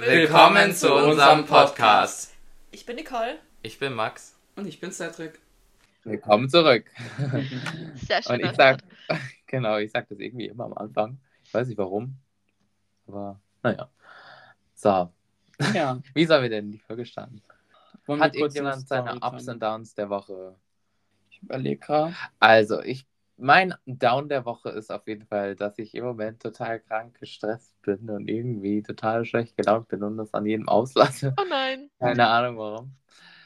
Willkommen zu unserem Podcast. Ich bin Nicole. Ich bin Max. Und ich bin Cedric. Willkommen zurück. Sehr schön. Und ich sag, genau, ich sag das irgendwie immer am Anfang. Ich weiß nicht warum. Aber naja. So. Ja. Wie sollen wir denn die Folge starten? Hat irgendjemand eine seine Ups und Downs der Woche? Ich überlege gerade. Also, ich, mein Down der Woche ist auf jeden Fall, dass ich im Moment total krank gestresst bin und irgendwie total schlecht gelaunt bin und das an jedem auslasse. Oh nein. Keine Ahnung warum.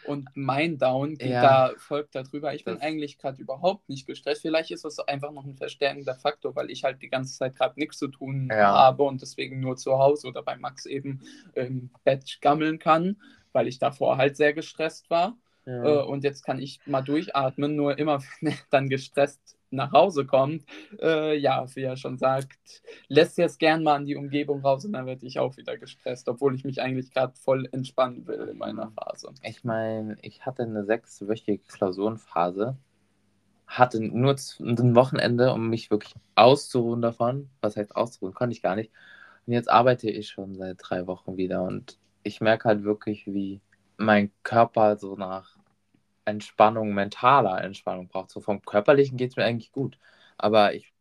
Und mein Down geht Ja. da folgt darüber. Ich bin eigentlich gerade überhaupt nicht gestresst. Vielleicht ist das einfach noch ein verstärkender Faktor, weil ich halt die ganze Zeit gerade nichts zu tun Ja. habe und deswegen nur zu Hause oder bei Max eben im Bett gammeln kann, weil ich davor halt sehr gestresst war. Ja. Äh, und jetzt kann ich mal durchatmen, nur immer, wenn er dann gestresst nach Hause kommt, äh, ja, wie er schon sagt, lässt jetzt gern mal an die Umgebung raus und dann werde ich auch wieder gestresst, obwohl ich mich eigentlich gerade voll entspannen will in meiner Phase. Ich meine, ich hatte eine sechswöchige Klausurenphase, hatte nur ein Wochenende, um mich wirklich auszuruhen davon. Was heißt auszuruhen? Konnte ich gar nicht. Und jetzt arbeite ich schon seit drei Wochen wieder und ich merke halt wirklich, wie mein Körper so nach Entspannung, mentaler Entspannung braucht. So vom Körperlichen geht es mir eigentlich gut. Aber ich,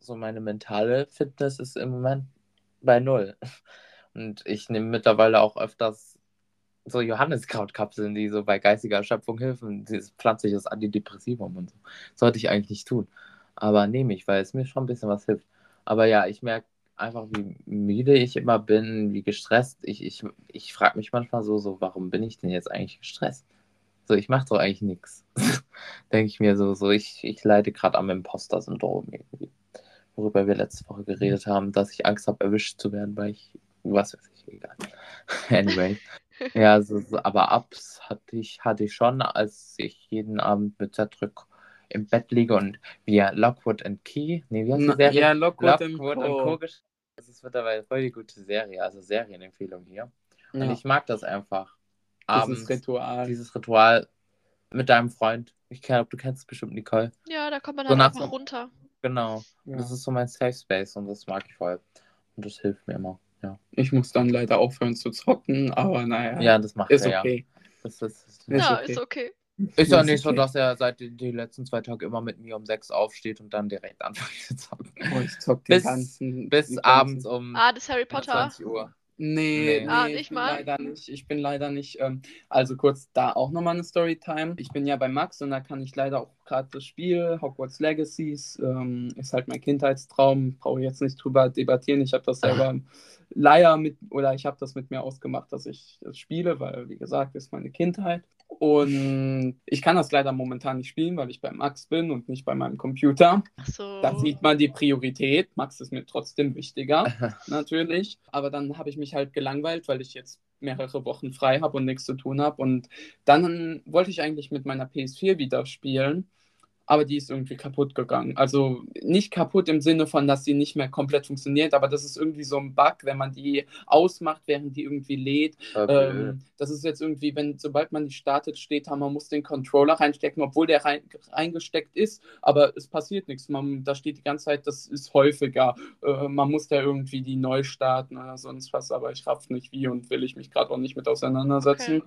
so meine mentale Fitness ist im Moment bei null. Und ich nehme mittlerweile auch öfters so Johanniskrautkapseln, die so bei geistiger Erschöpfung helfen. Dieses pflanzliches Antidepressivum und so. Sollte ich eigentlich nicht tun. Aber nehme ich, weil es mir schon ein bisschen was hilft. Aber ja, ich merke einfach, wie müde ich immer bin, wie gestresst. Ich, ich, ich frage mich manchmal so, so, warum bin ich denn jetzt eigentlich gestresst? So, ich mache doch eigentlich nichts. Denke ich mir so, so, ich, ich leide gerade am Imposter-Syndrom irgendwie. Worüber wir letzte Woche geredet haben, dass ich Angst habe, erwischt zu werden, weil ich, was weiß ich, egal. anyway. Ja, so, so, aber Ups hatte ich, hatte ich schon, als ich jeden Abend mit Cedric im Bett liege und wir Lockwood and Key, nee, wie heißt die Serie? ja, Lockwood and Lockwood Co. and Co. Das ist mittlerweile voll die gute Serie, also Serienempfehlung hier. Und Ja, ich mag das einfach. Dieses Abends, Ritual. dieses Ritual mit deinem Freund. Ich glaube, du kennst es bestimmt, Nicole. Ja, da kommt man So halt nach einfach so- runter. Genau. Ja. Das ist so mein Safe Space und das mag ich voll. Und das hilft mir immer. Ja, Ich muss dann leider aufhören zu zocken, aber naja, ja das macht ist er okay. ja. Das ist, Ist ja, okay. ist okay. ist ja nicht so, okay. dass er seit den die letzten zwei Tagen immer mit mir um sechs aufsteht und dann direkt anfängt zu zocken. Oh, ich zock den Bis- ganzen, Bis den abends ganzen- um Ah, das Harry Potter. 20 Uhr. Nee, Nee. nee, Ah, ich nicht bin mal? leider nicht. Ich bin leider nicht. Ähm, also kurz da auch nochmal eine Storytime. Ich bin ja bei Max und da kann ich leider auch gerade das Spiel Hogwarts Legacies ähm, ist halt mein Kindheitstraum. Brauche ich jetzt nicht drüber debattieren. Ich habe das selber leider mit oder ich habe das mit mir ausgemacht, dass ich das spiele, weil wie gesagt ist meine Kindheit. Und ich kann das leider momentan nicht spielen, weil ich bei Max bin und nicht bei meinem Computer. Ach so. Da sieht man die Priorität. Max ist mir trotzdem wichtiger natürlich. Aber dann habe ich mich halt gelangweilt, weil ich jetzt mehrere Wochen frei habe und nichts zu tun habe. Und dann wollte ich eigentlich mit meiner PS4 wieder spielen, aber die ist irgendwie kaputt gegangen. Also nicht kaputt im Sinne von, dass sie nicht mehr komplett funktioniert, aber das ist irgendwie so ein Bug, wenn man die ausmacht, während die irgendwie lädt. Voll blöd. Ähm, das ist jetzt irgendwie, wenn sobald man die startet, steht da, man muss den Controller reinstecken, obwohl der rein, reingesteckt ist, aber es passiert nichts. Man, da steht die ganze Zeit, das ist häufiger. Äh, man muss da irgendwie die neu starten oder sonst was, aber ich raff nicht wie und will ich mich gerade auch nicht mit auseinandersetzen.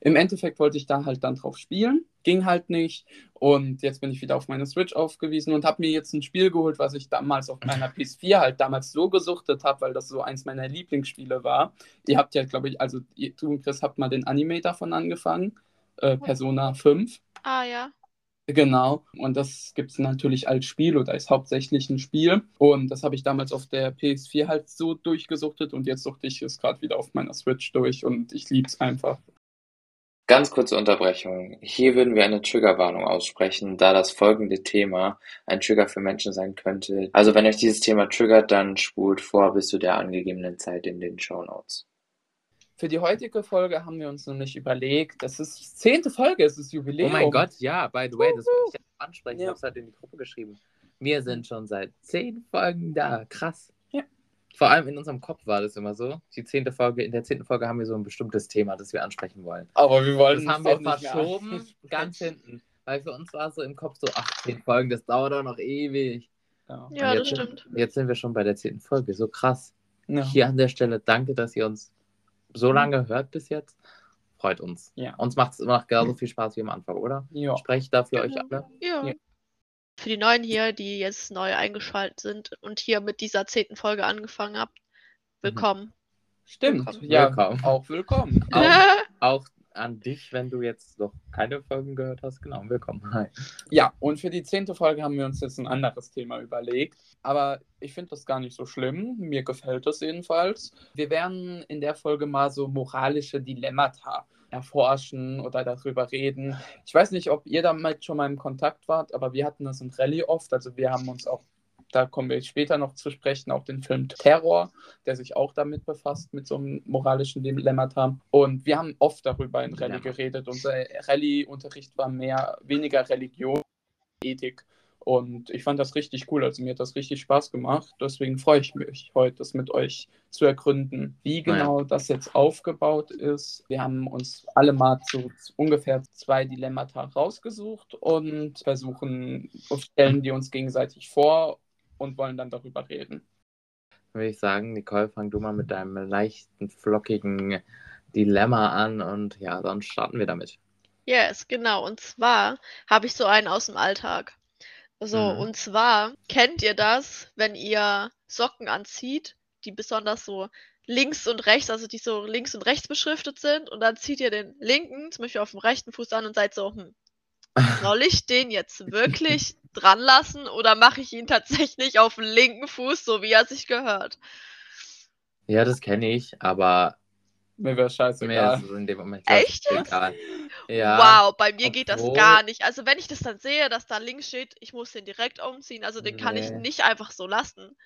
Im Endeffekt wollte ich da halt dann drauf spielen, ging halt nicht und jetzt bin ich wieder auf meine Switch aufgewiesen und habe mir jetzt ein Spiel geholt, was ich damals auf meiner PS4 halt damals so gesuchtet habe, weil das so eins meiner Lieblingsspiele war. Ihr habt ja, glaube ich, also ihr, du und Chris habt mal den Anime davon angefangen, äh, Persona 5. Ah, ja. Genau, und das gibt es natürlich als Spiel oder ist hauptsächlich ein Spiel. Und das habe ich damals auf der PS4 halt so durchgesuchtet und jetzt suchte ich es gerade wieder auf meiner Switch durch und ich liebe es einfach. Ganz kurze Unterbrechung. Hier würden wir eine Triggerwarnung aussprechen, da das folgende Thema ein Trigger für Menschen sein könnte. Also wenn euch dieses Thema triggert, dann spult vor bis zu der angegebenen Zeit in den Show Notes. Für die heutige Folge haben wir uns nämlich überlegt, das ist die zehnte Folge, es ist Jubiläum. Oh mein Gott, ja, by the way, das wollte ich jetzt ansprechen. Ich Ja. habe es halt in die Gruppe geschrieben. Wir sind schon seit zehn Folgen da. Krass. Vor allem in unserem Kopf war das immer so. Die zehnte Folge, in der zehnten Folge haben wir so ein bestimmtes Thema, das wir ansprechen wollen. Aber wir wollen Das haben wir verschoben, an- ganz hinten. Weil für uns war es so im Kopf so, ach, zehn Folgen, das dauert doch noch ewig. Ja. Ja, das jetzt, stimmt. Jetzt sind wir schon bei der zehnten Folge, so krass. Ja. Hier an der Stelle danke, dass ihr uns so lange hört bis jetzt, freut uns. Ja. Uns macht es immer noch genauso viel Spaß wie am Anfang, oder? Ja. Spreche ich da für Genau. euch alle? Ja. Für die Neuen hier, die jetzt neu eingeschaltet sind und hier mit dieser zehnten Folge angefangen habt, willkommen. Stimmt. Willkommen. Ja, Willkommen. auch willkommen. Auch, auch an dich, wenn du jetzt noch keine Folgen gehört hast. Genau, willkommen. Hi. Ja, und für die zehnte Folge haben wir uns jetzt ein anderes Thema überlegt. Aber ich finde das gar nicht so schlimm. Mir gefällt das jedenfalls. Wir werden in der Folge mal so moralische Dilemmata erforschen oder darüber reden. Ich weiß nicht, ob ihr damit schon mal im Kontakt wart, aber wir hatten das in Rallye oft. Also wir haben uns auch, da kommen wir später noch zu sprechen, auch den Film Terror, der sich auch damit befasst, mit so einem moralischen Dilemmata. Und wir haben oft darüber in Rallye Dilemma. geredet. Unser Rallye-Unterricht war mehr, weniger Religion, Ethik. Und ich fand das richtig cool. Also mir hat das richtig Spaß gemacht. Deswegen freue ich mich heute, das mit euch zu ergründen, wie Naja. genau das jetzt aufgebaut ist. Wir haben uns alle mal zu ungefähr zwei Dilemmata rausgesucht und versuchen, stellen die uns gegenseitig vor und wollen dann darüber reden. Würde ich sagen, Nicole, fang du mal mit deinem leichten, flockigen Dilemma an und ja, dann starten wir damit. Yes, genau. Und zwar habe ich so einen aus dem Alltag. So, Mhm. und zwar kennt ihr das, wenn ihr Socken anzieht, die besonders so links und rechts, also die so links und rechts beschriftet sind, und dann zieht ihr den linken, zum Beispiel auf dem rechten Fuß an und seid so, hm, soll ich den jetzt wirklich dran lassen oder mache ich ihn tatsächlich auf den linken Fuß, so wie er sich gehört? Ja, das kenne ich, aber Mir wäre mir scheißegal. ist es in dem Moment Echt egal. Ja, Wow, bei mir geht das obwohl- gar nicht. Also wenn ich das dann sehe, dass da links steht, ich muss den direkt umziehen, also den kann ich Nee. nicht einfach so lassen.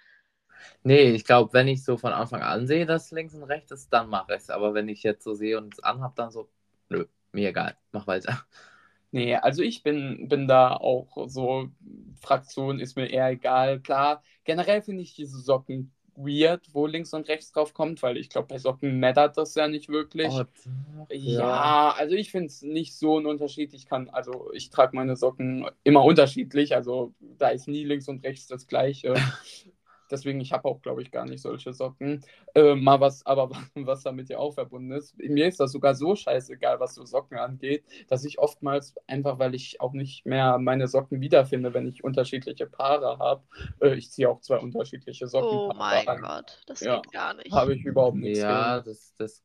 Nee, ich glaube, wenn ich so von Anfang an sehe, dass links und rechts ist, dann mache ich es. Aber wenn ich jetzt so sehe und es anhab, dann so, nö, mir egal, mach weiter. Nee, also ich bin, bin da auch so, Fraktion ist mir eher egal. Klar, generell finde ich diese Socken weird, wo links und rechts drauf kommt, weil ich glaube, bei Socken mattert das ja nicht wirklich. Oh, doch, Ja, also ich finde es nicht so ein Unterschied. Ich kann, also ich trage meine Socken immer unterschiedlich, also da ist nie links und rechts das gleiche. Deswegen, ich habe auch, glaube ich, gar nicht solche Socken. Äh, mal was, aber was damit ja auch verbunden ist. Mir ist das sogar so scheißegal, was so Socken angeht, dass ich oftmals, einfach weil ich auch nicht mehr meine Socken wiederfinde, wenn ich unterschiedliche Paare habe, äh, ich ziehe auch zwei unterschiedliche Socken. Oh mein Gott, das Ja, geht gar nicht. Habe ich überhaupt nichts Ja, das, das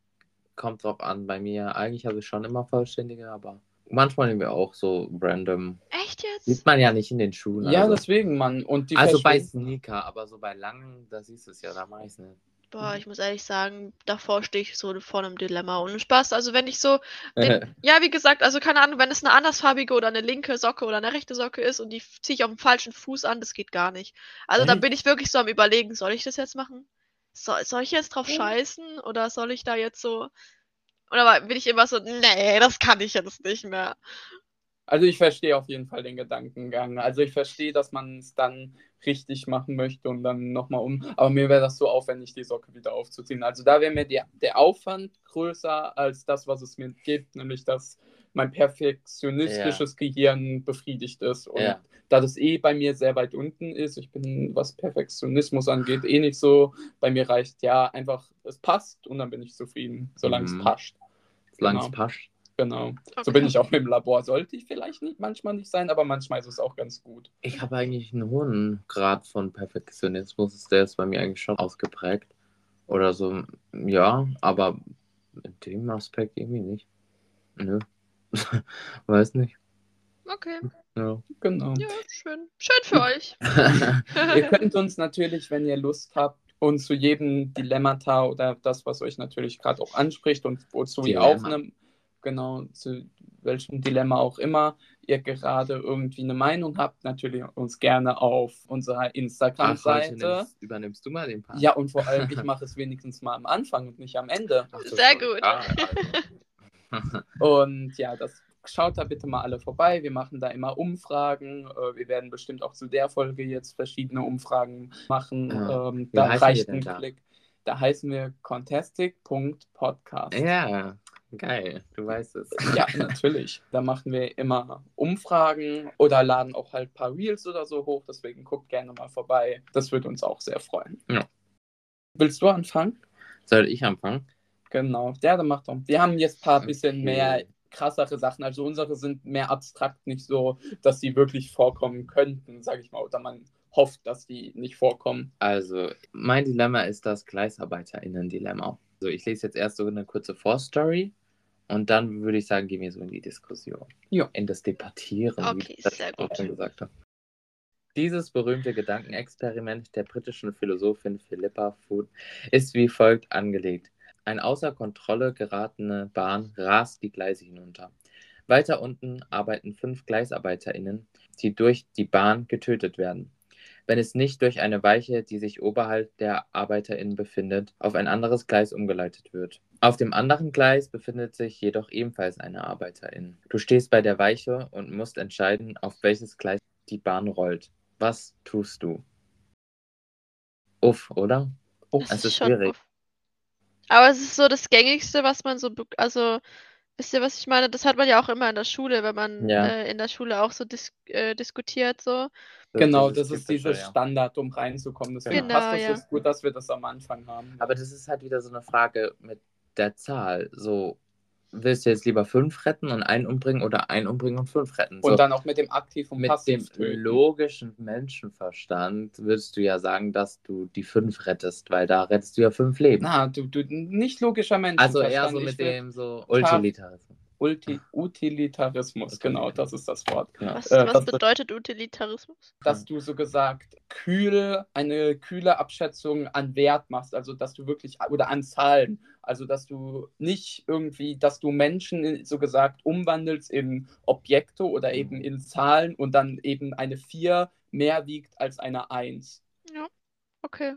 kommt drauf an. Bei mir, eigentlich habe ich schon immer vollständige, aber manchmal nehmen wir auch so random. Echt jetzt? Sieht man ja nicht in den Schuhen. Ja, also. deswegen, Mann. Und die also bei Sneaker, aber so bei langen, da siehst du es ja, da mache ich es nicht. Boah, ich muss ehrlich sagen, davor stehe ich so vor einem Dilemma. Und Spaß, also wenn ich so, den, ja, wie gesagt, also keine Ahnung, wenn es eine andersfarbige oder eine linke Socke oder eine rechte Socke ist und die ziehe ich auf dem falschen Fuß an, das geht gar nicht. Also da bin ich wirklich so am überlegen, soll ich das jetzt machen? Soll, soll ich jetzt drauf scheißen oder soll ich da jetzt so. Oder war- bin ich immer so, nee, das kann ich jetzt nicht mehr. Also ich verstehe auf jeden Fall den Gedankengang. Also ich verstehe, dass man es dann richtig machen möchte und dann nochmal um. Aber mir wäre das so aufwendig, die Socke wieder aufzuziehen. Also da wäre mir die, der Aufwand größer als das, was es mir gibt, nämlich dass mein perfektionistisches Gehirn befriedigt ist. Und Ja. da das eh bei mir sehr weit unten ist, ich bin, was Perfektionismus angeht, eh nicht so. Bei mir reicht ja einfach, es passt und dann bin ich zufrieden, solange Mhm. es passt. Solange es Genau. passt. Genau. So Okay. bin ich auch im Labor. Sollte ich vielleicht nicht, manchmal nicht sein, aber manchmal ist es auch ganz gut. Ich habe eigentlich einen hohen Grad von Perfektionismus. Der ist bei mir eigentlich schon ausgeprägt. Oder so, ja, aber in dem Aspekt irgendwie nicht. Nö. Weiß nicht. Okay, Ja. Genau. ja, schön. Schön für euch. Ihr könnt uns natürlich, wenn ihr Lust habt, und zu jedem Dilemmata oder das, was euch natürlich gerade auch anspricht und wozu ihr Dilemma. aufnimmt, genau, zu welchem Dilemma auch immer ihr gerade irgendwie eine Meinung habt, natürlich uns gerne auf unserer Instagram-Seite. nimmst, übernimmst du mal den Part. Ja, und vor allem, ich mache es wenigstens mal am Anfang und nicht am Ende. Ach, Sehr schon. gut. Ah, also. Und ja, das schaut da bitte mal alle vorbei. Wir machen da immer Umfragen. Äh, Wir werden bestimmt auch zu der Folge jetzt verschiedene Umfragen machen. Ja. Ähm, da reicht wir ein da? Klick. Da heißen wir contestic.podcast. ja, geil. Du weißt es. Ja, natürlich. Da machen wir immer Umfragen oder laden auch halt ein paar Reels oder so hoch. Deswegen guckt gerne mal vorbei. Das würde uns auch sehr freuen. Ja. Willst du anfangen? Soll ich anfangen? Genau, der, der macht doch. Wir haben jetzt ein paar bisschen Okay. mehr krassere Sachen. Also unsere sind mehr abstrakt, nicht so, dass die wirklich vorkommen könnten, sage ich mal. Oder man hofft, dass die nicht vorkommen. Also, mein Dilemma ist das GleisarbeiterInnen-Dilemma. Also, ich lese jetzt erst so eine kurze Vorstory und dann würde ich sagen, gehen wir so in die Diskussion. Ja. In das Debattieren, wie Okay, ich das sehr auch gut. schon gesagt habe. Dieses berühmte Gedankenexperiment der britischen Philosophin Philippa Foot ist wie folgt angelegt. Ein außer Kontrolle geratene Bahn rast die Gleise hinunter. Weiter unten arbeiten fünf GleisarbeiterInnen, die durch die Bahn getötet werden. Wenn es nicht durch eine Weiche, die sich oberhalb der ArbeiterInnen befindet, auf ein anderes Gleis umgeleitet wird. Auf dem anderen Gleis befindet sich jedoch ebenfalls eine Arbeiterin. Du stehst bei der Weiche und musst entscheiden, auf welches Gleis die Bahn rollt. Was tust du? Uff, oder? Oh, Das Es ist schwierig. uff. Aber es ist so das Gängigste, was man so, also, wisst ihr, was ich meine? Das hat man ja auch immer in der Schule, wenn man Ja. äh, in der Schule auch so dis äh, diskutiert, so. genau, dieses das ist ja. Standard, um reinzukommen. Deswegen Genau. passt das Genau, jetzt gut, dass wir das am Anfang haben. Aber das ist halt wieder so eine Frage mit der Zahl. So, willst du jetzt lieber fünf retten und einen umbringen oder einen umbringen und fünf retten? So, Und dann auch mit dem Aktiv und mit dem töten. logischen Menschenverstand würdest du ja sagen, dass du die fünf rettest, weil da rettest du ja fünf Leben. Na, du, du, nicht logischer Mensch. also eher so mit dem so Utilitarismus. Ulti Utilitarismus, genau, das ist das Wort. Was, Äh, was das- bedeutet Utilitarismus? Dass du so gesagt kühl, eine kühle Abschätzung an Wert machst, also dass du wirklich, oder an Zahlen, also dass du nicht irgendwie, dass du Menschen in- so gesagt umwandelst in Objekte oder Mhm. eben in Zahlen und dann eben eine 4 mehr wiegt als eine 1. Ja, okay.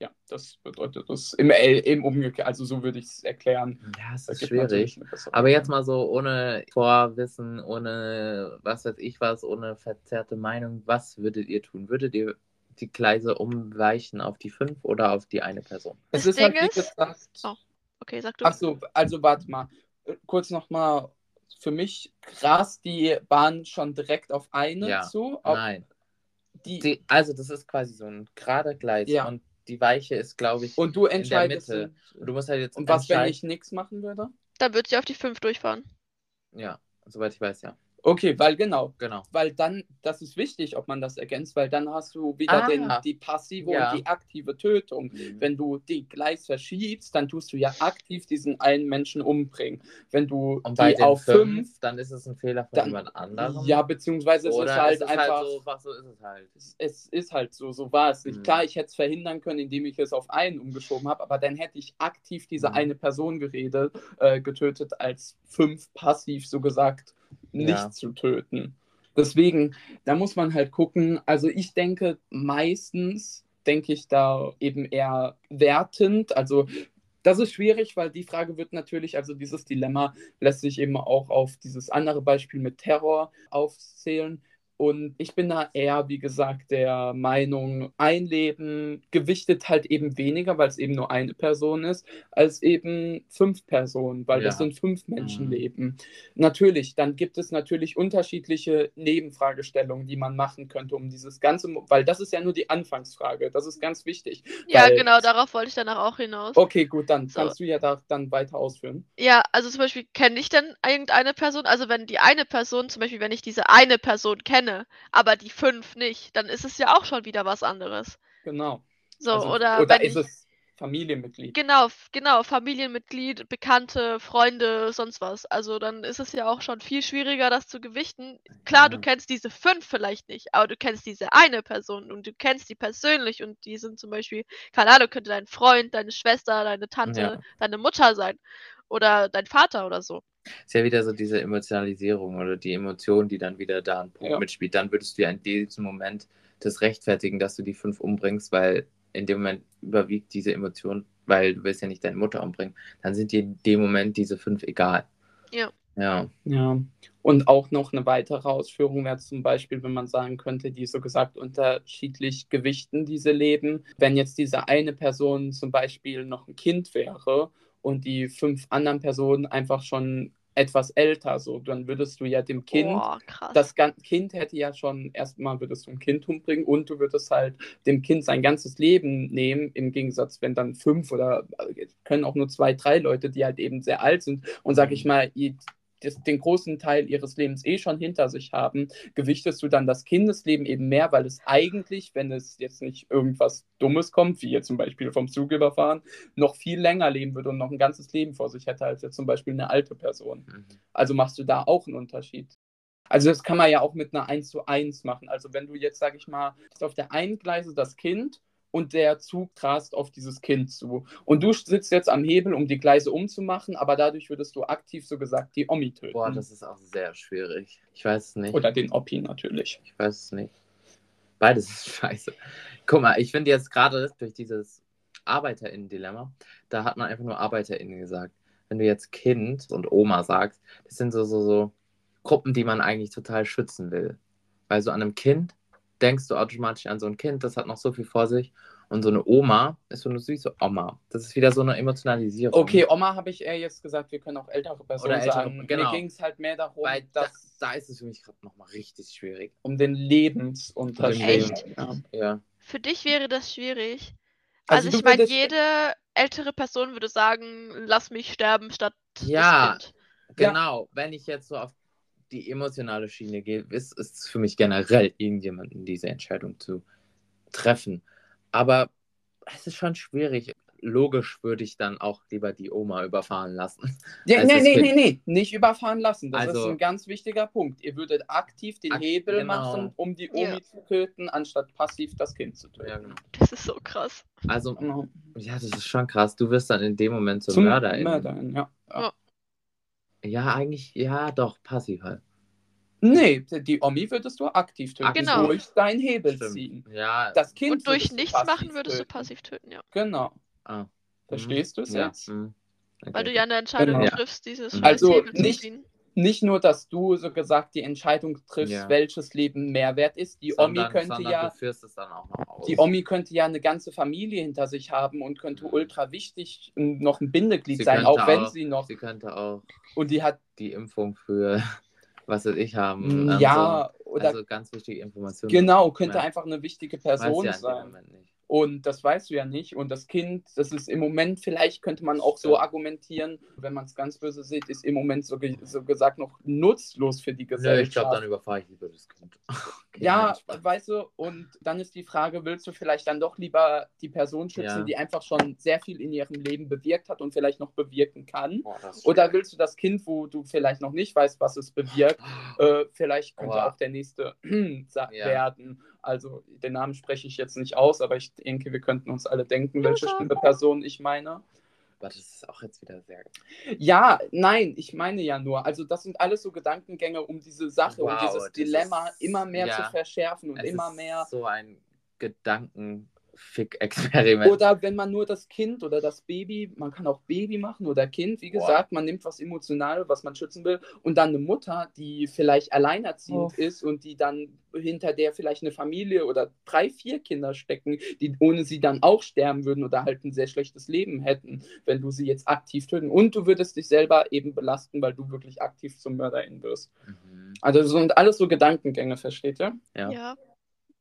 Ja, das bedeutet das im, äh, im Umgekehrt, also so würde ich es erklären. Ja, es ist schwierig. Aber jetzt mal so ohne Vorwissen, ohne was weiß ich was, ohne verzerrte Meinung, was würdet ihr tun? Würdet ihr die Gleise umweichen auf die fünf oder auf die eine Person? Es ist halt, Ding wie ist- gesagt, Oh, Okay, sag du. Ach so, also warte mal. Äh, Kurz nochmal. Für mich rast die Bahn schon direkt auf eine Ja. zu. Auf Nein. die, Die, also das ist quasi so ein gerader Gleis Ja. und die Weiche ist, glaube ich, und du der entscheidest. Mitte. Und du musst halt jetzt Und was, wenn ich nichts machen würde? Dann wird sie auf die 5 durchfahren. Ja, soweit ich weiß, ja. Okay, weil genau. Genau. Weil dann, das ist wichtig, ob man das ergänzt, weil dann hast du wieder Ah. den, die passive Ja. und die aktive Tötung. Wenn du die Gleis verschiebst, dann tust du ja aktiv diesen einen Menschen umbringen. Wenn du Und die auf fünf, fünf, dann ist es ein Fehler von dann- jemand anderem. ja, beziehungsweise es oder ist halt es ist einfach. halt so, was so ist es halt. es- es ist halt so, so war es nicht. Mhm. Klar, ich hätte es verhindern können, indem ich es auf einen umgeschoben habe, aber dann hätte ich aktiv diese Mhm. eine Person geredet, äh, getötet, als fünf passiv so gesagt nicht Ja. zu töten. Deswegen, da muss man halt gucken. Also ich denke, meistens denke ich da eben eher wertend. Also das ist schwierig, weil die Frage wird natürlich, also dieses Dilemma lässt sich eben auch auf dieses andere Beispiel mit Terror aufzählen. Und ich bin da eher, wie gesagt, der Meinung, ein Leben gewichtet halt eben weniger, weil es eben nur eine Person ist, als eben fünf Personen, weil das Ja. sind fünf Menschenleben. Natürlich, dann gibt es natürlich unterschiedliche Nebenfragestellungen, die man machen könnte, um dieses Ganze, weil das ist ja nur die Anfangsfrage, das ist ganz wichtig. Ja, Weil- genau, darauf wollte ich danach auch hinaus. Okay, gut, dann So. kannst du ja da dann weiter ausführen. Ja, also zum Beispiel kenne ich denn irgendeine Person, also wenn die eine Person, zum Beispiel wenn ich diese eine Person kenne, aber die fünf nicht, dann ist es ja auch schon wieder was anderes. Genau. So, Also, oder, oder wenn ist ich, es Familienmitglied? genau, genau, Familienmitglied, Bekannte, Freunde, sonst was. Also dann ist es ja auch schon viel schwieriger, das zu gewichten. Klar, du Ja. kennst diese fünf vielleicht nicht, aber du kennst diese eine Person und du kennst die persönlich und die sind zum Beispiel, keine Ahnung, könnte dein Freund, deine Schwester, deine Tante, Ja. deine Mutter sein oder dein Vater oder so. Ist ja wieder so diese Emotionalisierung oder die Emotion, die dann wieder da einen Punkt Ja. mitspielt. Dann würdest du ja in diesem Moment das rechtfertigen, dass du die fünf umbringst, weil in dem Moment überwiegt diese Emotion, weil du willst ja nicht deine Mutter umbringen. Dann sind dir in dem Moment diese fünf egal. Ja. Ja. Ja, und auch noch eine weitere Ausführung wäre zum Beispiel, wenn man sagen könnte, die so gesagt unterschiedlich gewichten diese Leben. Wenn jetzt diese eine Person zum Beispiel noch ein Kind wäre und die fünf anderen Personen einfach schon etwas älter. So, dann würdest du ja dem Kind, Boah, krass. das Kind hätte ja schon erstmal würdest du ein Kind umbringen und du würdest halt dem Kind sein ganzes Leben nehmen, im Gegensatz, wenn dann fünf oder äh, können auch nur zwei, drei Leute, die halt eben sehr alt sind und sag ich mal, das, den großen Teil ihres Lebens eh schon hinter sich haben, gewichtest du dann das Kindesleben eben mehr, weil es eigentlich, wenn es jetzt nicht irgendwas Dummes kommt, wie jetzt zum Beispiel vom Zug überfahren, noch viel länger leben würde und noch ein ganzes Leben vor sich hätte als jetzt zum Beispiel eine alte Person. Mhm. Also machst du da auch einen Unterschied. Also das kann man ja auch mit einer 1 zu 1 machen. Also wenn du jetzt, sag ich mal, auf der einen Gleise das Kind und der Zug rast auf dieses Kind zu. Und du sitzt jetzt am Hebel, um die Gleise umzumachen, aber dadurch würdest du aktiv so gesagt die Omi töten. Boah, das ist auch sehr schwierig. Ich weiß es nicht. Oder den Oppi natürlich. Ich weiß es nicht. Beides ist scheiße. Guck mal, ich finde jetzt gerade durch dieses ArbeiterInnen-Dilemma, da hat man einfach nur ArbeiterInnen gesagt. Wenn du jetzt Kind und Oma sagst, das sind so, so, so Gruppen, die man eigentlich total schützen will. Weil so an einem Kind denkst du automatisch an so ein Kind, das hat noch so viel vor sich. Und so eine Oma ist so eine süße Oma. Das ist wieder so eine Emotionalisierung. Okay, Oma habe ich eher jetzt gesagt, wir können auch ältere Personen Oder ältere, sagen. genau. Mir ging es halt mehr darum, Weil da, dass, da ist es für mich gerade nochmal richtig schwierig. um den Lebensunterschied. Echt? Ja. Ja. Für dich wäre das schwierig. Also Also, ich meine, jede ältere Person würde sagen, lass mich sterben statt Ja. das Kind. Ja. Genau, wenn ich jetzt so auf die emotionale Schiene gehe, ist es für mich generell irgendjemanden diese Entscheidung zu treffen. Aber es ist schon schwierig. Logisch würde ich dann auch lieber die Oma überfahren lassen. Ja, als nee, nee, nee, nee, nicht überfahren lassen. Das Also- ist ein ganz wichtiger Punkt. Ihr würdet aktiv den Ak- Hebel genau. machen, um die Omi Ja. zu töten, anstatt passiv das Kind zu töten. Ja, genau. Das ist so krass. Also, Genau. ja, das ist schon krass. Du wirst dann in dem Moment zum, Zum Mörderin. Mörderin, ja. ja. Ja. Eigentlich, ja, doch, passiv halt. Nee, die Omi würdest du aktiv töten. Genau. Durch deinen Hebel Stimmt. ziehen. Ja, Das Kind Und durch du nichts machen würdest du töten. passiv töten, ja. Genau. ah. Verstehst du es ja. jetzt? mhm. Okay. Weil du ja eine Entscheidung Genau. triffst, dieses Mhm. Also Hebel zu nicht- ziehen. Nicht nur, dass du so gesagt die Entscheidung triffst, Ja. welches Leben mehr wert ist. Die sondern, Omi könnte ja. Die Omi könnte ja eine ganze Familie hinter sich haben und könnte Mhm. ultra wichtig und noch ein Bindeglied Sie sein, auch wenn auch- sie noch. Sie könnte auch Und die hat, die Impfung für was weiß ich haben. ähm, ja, so, oder also ganz wichtige Informationen. genau, könnte Ja. einfach eine wichtige Person ja sein. Und das weißt du ja nicht. Und das Kind, das ist im Moment, vielleicht könnte man auch so Ja. argumentieren, wenn man es ganz böse sieht, ist im Moment so, ge so gesagt noch nutzlos für die Gesellschaft. ich glaube, dann überfahre ich lieber das Kind. Okay, Ja, weißt du, und dann ist die Frage, willst du vielleicht dann doch lieber die Person schützen, Ja. die einfach schon sehr viel in ihrem Leben bewirkt hat und vielleicht noch bewirken kann? Ist Oder willst du das Kind, wo du vielleicht noch nicht weißt, was es bewirkt, äh, vielleicht könnte Aua. auch der nächste Ja. werden. Also den Namen spreche ich jetzt nicht aus, aber ich denke, wir könnten uns alle denken, welche bestimmte Person ich meine. Aber das ist auch jetzt wieder sehr. Ja, nein, ich meine ja nur. Also das sind alles so Gedankengänge, um diese Sache, um Wow, dieses das Dilemma ist- immer mehr ja. zu verschärfen und immer mehr. So ein Gedankenfick-Experiment. Oder wenn man nur das Kind oder das Baby, man kann auch Baby machen oder Kind, wie Boah. gesagt, man nimmt was Emotionales, was man schützen will, und dann eine Mutter, die vielleicht alleinerziehend Uff. ist und die dann hinter der vielleicht eine Familie oder drei, vier Kinder stecken, die ohne sie dann auch sterben würden oder halt ein sehr schlechtes Leben hätten, wenn du sie jetzt aktiv töten. Und du würdest dich selber eben belasten, weil du wirklich aktiv zum Mörderin wirst. Mhm. Also das sind alles so Gedankengänge, versteht ihr? Ja. Ja,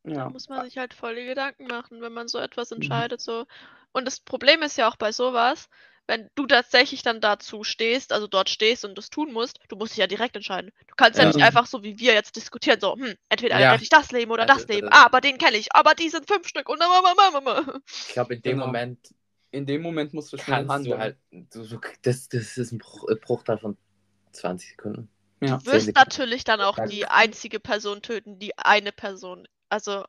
da Ja. muss man sich halt voll die Gedanken machen, wenn man so etwas Mhm. entscheidet. So. Und das Problem ist ja auch bei sowas, wenn du tatsächlich dann dazu stehst, also dort stehst und das tun musst, du musst dich ja direkt entscheiden. Du kannst ja, Ja. nicht einfach so wie wir jetzt diskutieren, so, hm, entweder Ja. ich das Leben oder Also, das Leben. das- Ah, aber den kenne ich, aber die sind fünf Stück und Ich glaube, in dem Genau. Moment In dem Moment musst du schnell kannst du handeln. halt. Du, du, das, das ist ein Bruch, Bruchteil von 20 Sekunden. ja. Du wirst natürlich dann auch die einzige Person töten, die eine Person. Also,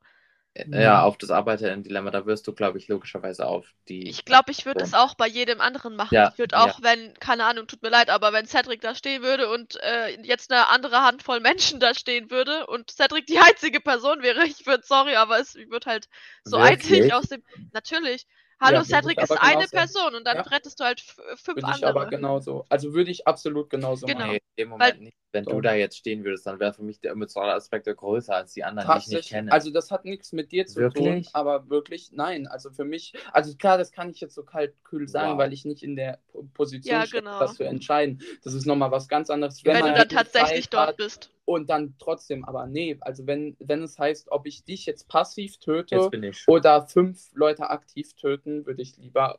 Ja, auf das Arbeiterinnen-Dilemma, da wirst du, glaube ich, logischerweise auf die. ich glaube, ich würde es auch bei jedem anderen machen. Ja, Ich würde ja. auch, wenn, keine Ahnung, tut mir leid, aber wenn Cedric da stehen würde und äh, jetzt eine andere Handvoll Menschen da stehen würde und Cedric die einzige Person wäre, ich würde, sorry, aber es, ich würde halt so Wirklich? einzig aus dem. Natürlich. Hallo, Ja, Cedric ist aber eine genauso. Person und dann Ja. rettest du halt fünf Würde ich aber andere. genauso. Also würde ich absolut genauso Genau. machen. Nee, in dem Moment nicht. Wenn Doch. du da jetzt stehen würdest, dann wäre für mich der emotionale Aspekt größer als die anderen, die ich nicht kenne. also das hat nichts mit dir zu tun, Wirklich? aber wirklich, nein, also für mich, also klar, das kann ich jetzt so kalt kühl sagen, Wow. weil ich nicht in der Po- Position Ja, stecke, genau. das zu entscheiden. Das ist nochmal was ganz anderes, Wenn, man du dann halt tatsächlich Zeit dort bist. und dann trotzdem, aber nee, also wenn, wenn es heißt, ob ich dich jetzt passiv töte jetzt bin ich schon. oder fünf Leute aktiv töten, würde ich lieber,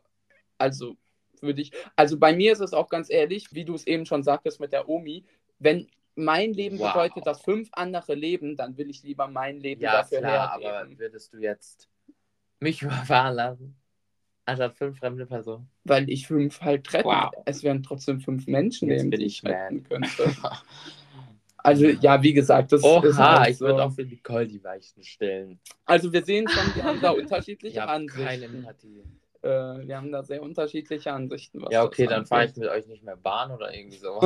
also würde ich, also bei mir ist es auch ganz ehrlich, wie du es eben schon sagtest mit der Omi, wenn mein Leben Wow. bedeutet, dass fünf andere leben, dann will ich lieber mein Leben Ja, dafür klar, hergeben. aber würdest du jetzt mich überfahren lassen? Anstatt fünf fremde Personen? weil ich fünf halt retten. Wow. Es wären trotzdem fünf Menschenleben, bin die ich ich retten könnte. Also ja, wie gesagt, das ist Oha, halt ich so. würde auch für Nicole die Weichen stellen. Also wir sehen schon, wir haben da unterschiedliche Ich habe keine Ansichten. Empathie. Äh, wir haben da sehr unterschiedliche Ansichten. Was Ja, okay, dann fahre ich mit euch nicht mehr Bahn oder irgendwie so.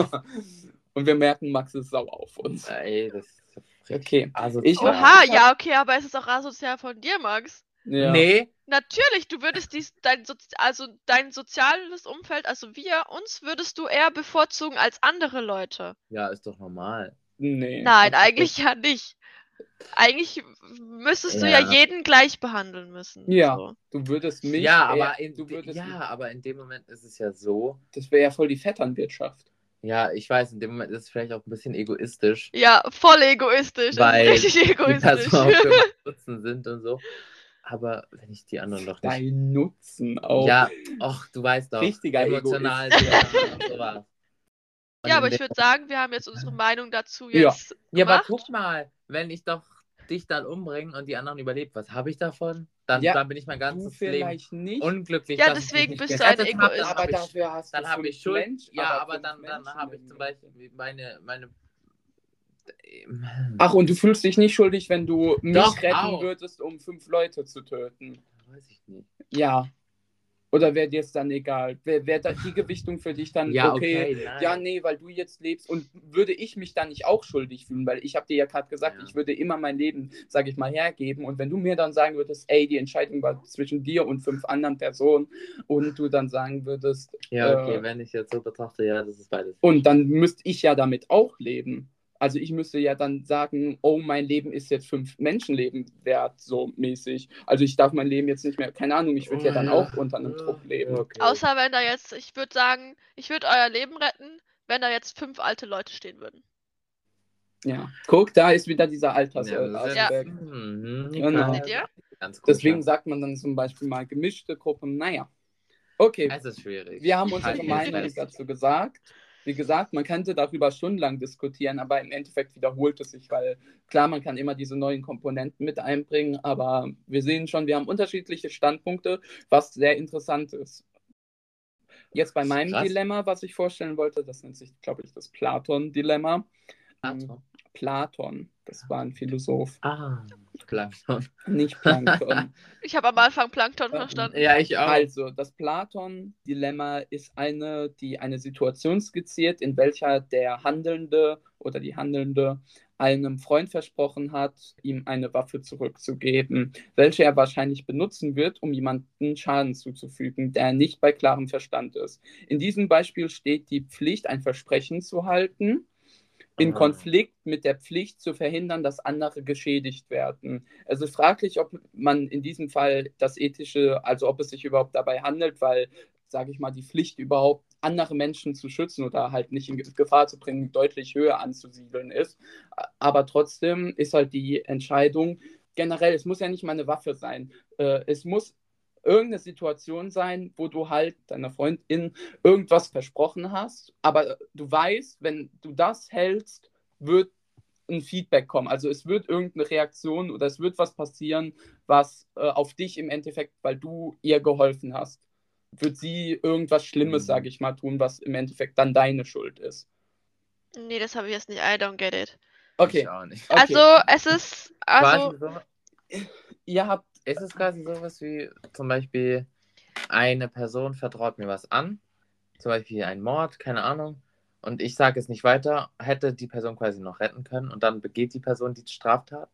Und wir merken, Max ist sauer auf uns. Ey, das ist Okay. asozial. Ich- Oha, ja, okay, aber es ist auch asozial von dir, Max. Ja. Nee, Natürlich, du würdest dies, dein, Sozi also dein soziales Umfeld, also wir, uns würdest du eher bevorzugen als andere Leute. ja, ist doch normal. Nee. Nein, eigentlich ja nicht. Eigentlich müsstest du ja, Ja. jeden gleich behandeln müssen. Ja. So. Du würdest mich. ja, eher- aber in, du würdest ja, aber in dem Moment ist es ja so. Das wäre ja voll die Vetternwirtschaft. Ja, ich weiß, in dem Moment ist es vielleicht auch ein bisschen egoistisch, Ja, voll egoistisch. Weil das ist richtig die egoistisch. Personen auch für Nutzen sind und so. Aber wenn ich die anderen doch nicht. Dein Nutzen auch. Ja, ach, du weißt doch. Richtiger emotional ja, in aber ich würde sagen, wir haben jetzt unsere Meinung dazu Ja. jetzt Ja, aber gemacht. guck mal, wenn ich doch dich dann umbringe und die anderen überlebt, was habe ich davon? Dann, Ja, dann bin ich mein ganzes Leben nicht. unglücklich. Ja, deswegen bist du ein habe. Egoist. Dann aber dafür hast dann du habe ich Schuld. Mensch- ja, aber aber dann, dann habe ich zum Beispiel meine, meine Ach, und du fühlst dich nicht schuldig, wenn du mich Doch, retten auch. würdest, um fünf Leute zu töten. Weiß ich nicht. Ja. Oder wäre dir es dann egal? Wäre wär da die Gewichtung für dich dann Ja, okay? okay. Ja, nee, weil du jetzt lebst und würde ich mich dann nicht auch schuldig fühlen, weil ich habe dir ja gerade gesagt, Ja. ich würde immer mein Leben, sage ich mal, hergeben und wenn du mir dann sagen würdest, ey, die Entscheidung war zwischen dir und fünf anderen Personen und du dann sagen würdest, Ja, okay, äh, wenn ich jetzt so betrachte, ja, das ist beides. und dann müsste ich ja damit auch leben. Also ich müsste ja dann sagen, oh, mein Leben ist jetzt fünf Menschenleben wert, so mäßig. Also ich darf mein Leben jetzt nicht mehr, keine Ahnung, ich würde ja dann auch unter einem Druck leben. Okay. Außer wenn da jetzt, ich würde sagen, ich würde euer Leben retten, wenn da jetzt fünf alte Leute stehen würden. Ja. Guck, da ist wieder dieser ja, das Altersaspekt. ist, mhm, Genau. Ganz gut, Deswegen ja. sagt man dann zum Beispiel mal gemischte Gruppen. Naja. Okay, Es ist schwierig. wir haben unsere Meinung dazu gesagt. Wie gesagt, man könnte darüber stundenlang diskutieren, aber im Endeffekt wiederholt es sich, weil klar, man kann immer diese neuen Komponenten mit einbringen, aber wir sehen schon, wir haben unterschiedliche Standpunkte, was sehr interessant ist. Jetzt bei meinem Krass. Dilemma, was ich vorstellen wollte, das nennt sich, glaube ich, das Platon-Dilemma. Platon. Platon, das war ein Philosoph, Ah, Platon. nicht Plankton. Ich habe am Anfang Plankton Ja. verstanden. Ja, ich auch. Also, das Platon-Dilemma ist eine, die eine Situation skizziert, in welcher der Handelnde oder die Handelnde einem Freund versprochen hat, ihm eine Waffe zurückzugeben, welche er wahrscheinlich benutzen wird, um jemanden Schaden zuzufügen, der nicht bei klarem Verstand ist. In diesem Beispiel steht die Pflicht, ein Versprechen zu halten, in. Konflikt mit der Pflicht zu verhindern, dass andere geschädigt werden. Es ist fraglich, ob man in diesem Fall das ethische, also ob es sich überhaupt dabei handelt, weil, sage ich mal, die Pflicht überhaupt andere Menschen zu schützen oder halt nicht in Gefahr zu bringen, deutlich höher anzusiedeln ist. Aber trotzdem ist halt die Entscheidung generell, es muss ja nicht mal eine Waffe sein. Äh, es muss irgendeine Situation sein, wo du halt deiner Freundin irgendwas versprochen hast, aber du weißt, wenn du das hältst, wird ein Feedback kommen. Also es wird irgendeine Reaktion oder es wird was passieren, was äh, auf dich im Endeffekt, weil du ihr geholfen hast, wird sie irgendwas Schlimmes, Mhm. sage ich mal, tun, was im Endeffekt dann deine Schuld ist. Nee, das habe ich jetzt nicht. I don't get it. Okay, Ich auch nicht. Okay. Also, es ist. Also, ihr habt ist es quasi sowas wie zum Beispiel eine Person vertraut mir was an, zum Beispiel ein Mord, keine Ahnung, und ich sage es nicht weiter, hätte die Person quasi noch retten können und dann begeht die Person die Straftat?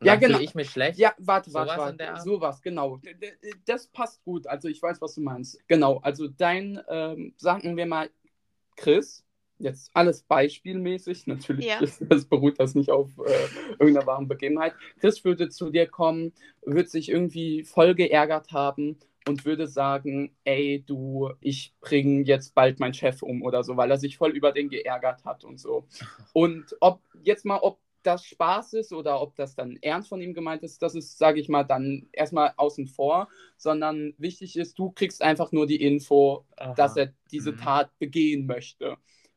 Und Ja, dann fühle genau. ich mich schlecht. Ja, warte, warte, der warte. Art? Sowas, genau. Das passt gut. Also ich weiß, was du meinst. Genau, also dein, ähm, sagen wir mal, Chris, jetzt alles beispielmäßig, natürlich Ja. ist, das beruht das nicht auf äh, irgendeiner wahren Begebenheit. Chris würde zu dir kommen, würde sich irgendwie voll geärgert haben und würde sagen, ey, du, ich bringe jetzt bald meinen Chef um oder so, weil er sich voll über den geärgert hat und so. Und ob jetzt mal, ob das Spaß ist oder ob das dann ernst von ihm gemeint ist, das ist, sage ich mal, dann erstmal außen vor, sondern wichtig ist, du kriegst einfach nur die Info, Aha. dass er diese Mhm. Tat begehen möchte.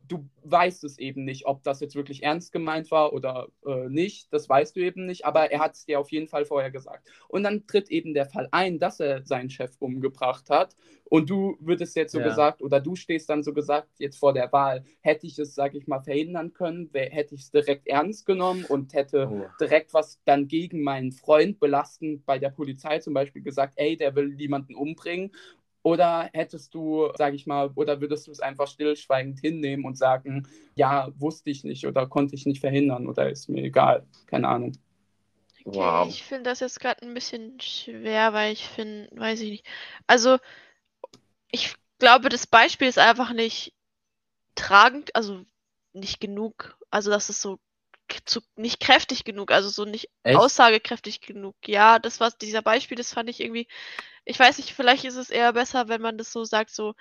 Du weißt es eben nicht, ob das jetzt wirklich ernst gemeint war oder äh, nicht. Das weißt du eben nicht, aber er hat es dir auf jeden Fall vorher gesagt. Und dann tritt eben der Fall ein, dass er seinen Chef umgebracht hat. Und du würdest jetzt so Ja. gesagt, oder du stehst dann so gesagt jetzt vor der Wahl, hätte ich es, sage ich mal, verhindern können, hätte ich es direkt ernst genommen und hätte Oh. direkt was dann gegen meinen Freund belastend bei der Polizei zum Beispiel gesagt, ey, der will jemanden umbringen. Oder hättest du, sag ich mal, oder würdest du es einfach stillschweigend hinnehmen und sagen, ja, wusste ich nicht oder konnte ich nicht verhindern oder ist mir egal, keine Ahnung. Okay, Wow. ich finde das jetzt gerade ein bisschen schwer, weil ich finde, weiß ich nicht. Also, ich glaube, das Beispiel ist einfach nicht tragend, also nicht genug. Also, das ist so zu, nicht kräftig genug, also so nicht Echt? aussagekräftig genug. Ja, das war dieser Beispiel, das fand ich irgendwie, ich weiß nicht, vielleicht ist es eher besser, wenn man das so sagt, so,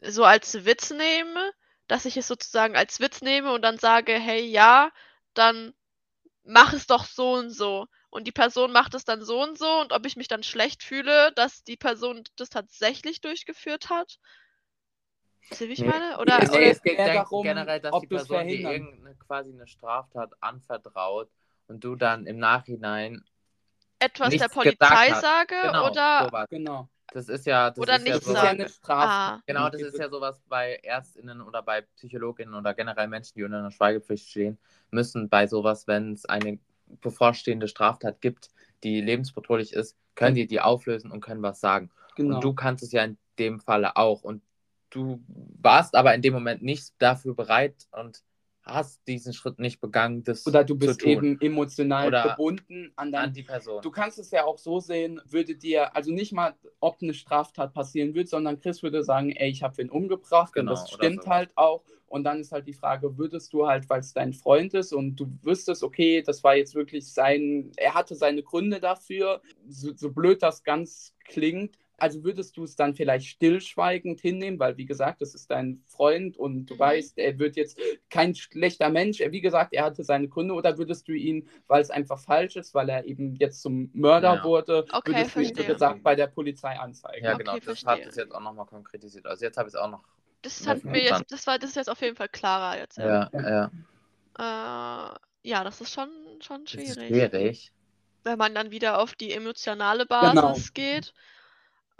so als Witz nehme, dass ich es sozusagen als Witz nehme und dann sage, hey, ja, dann mach es doch so und so. Und die Person macht es dann so und so und ob ich mich dann schlecht fühle, dass die Person das tatsächlich durchgeführt hat. Ihr, wie ich Nee. meine? Oder, Es Nee, oder geht es geht darum, generell, dass ob die Person dir irgendeine quasi eine Straftat anvertraut und du dann im Nachhinein etwas der Polizei sage genau oder, sowas. Genau. Das ist ja das Oder ist ist ja sowas, eine sage. Strafe. Ah. Genau, das ist ja sowas bei Ärztinnen oder bei Psychologinnen oder generell Menschen, die unter einer Schweigepflicht stehen, müssen bei sowas, wenn es eine bevorstehende Straftat gibt, die lebensbedrohlich ist, können die die auflösen und können was sagen. Genau. Und du kannst es ja in dem Falle auch. Und du warst aber in dem Moment nicht dafür bereit und hast diesen Schritt nicht begangen, das Oder du bist eben emotional Oder gebunden an dein an die Person. Du kannst es ja auch so sehen, würde dir, also nicht mal, ob eine Straftat passieren wird, sondern Chris würde sagen, ey, ich habe wen umgebracht Genau, und das stimmt sowas. halt auch. Und dann ist halt die Frage, würdest du halt, weil es dein Freund ist und du wüsstest, okay, das war jetzt wirklich sein, er hatte seine Gründe dafür, so, so blöd das ganz klingt, also würdest du es dann vielleicht stillschweigend hinnehmen, weil wie gesagt, das ist dein Freund und du Mhm. weißt, er wird jetzt kein schlechter Mensch. Er, wie gesagt, er hatte seine Gründe oder würdest du ihn, weil es einfach falsch ist, weil er eben jetzt zum Mörder Ja. wurde, Okay, würdest du ihn, wie verstehe. gesagt, bei der Polizei anzeigen? ja, Okay, genau. Das verstehe. hat es jetzt auch nochmal konkretisiert. Also jetzt habe ich es auch noch. das hat mir jetzt, das war, das ist jetzt auf jeden Fall klarer jetzt. Ja, Ja, ja. äh, ja das ist schon, schon Das ist schwierig. schwierig. Wenn man dann wieder auf die emotionale Genau. Basis geht.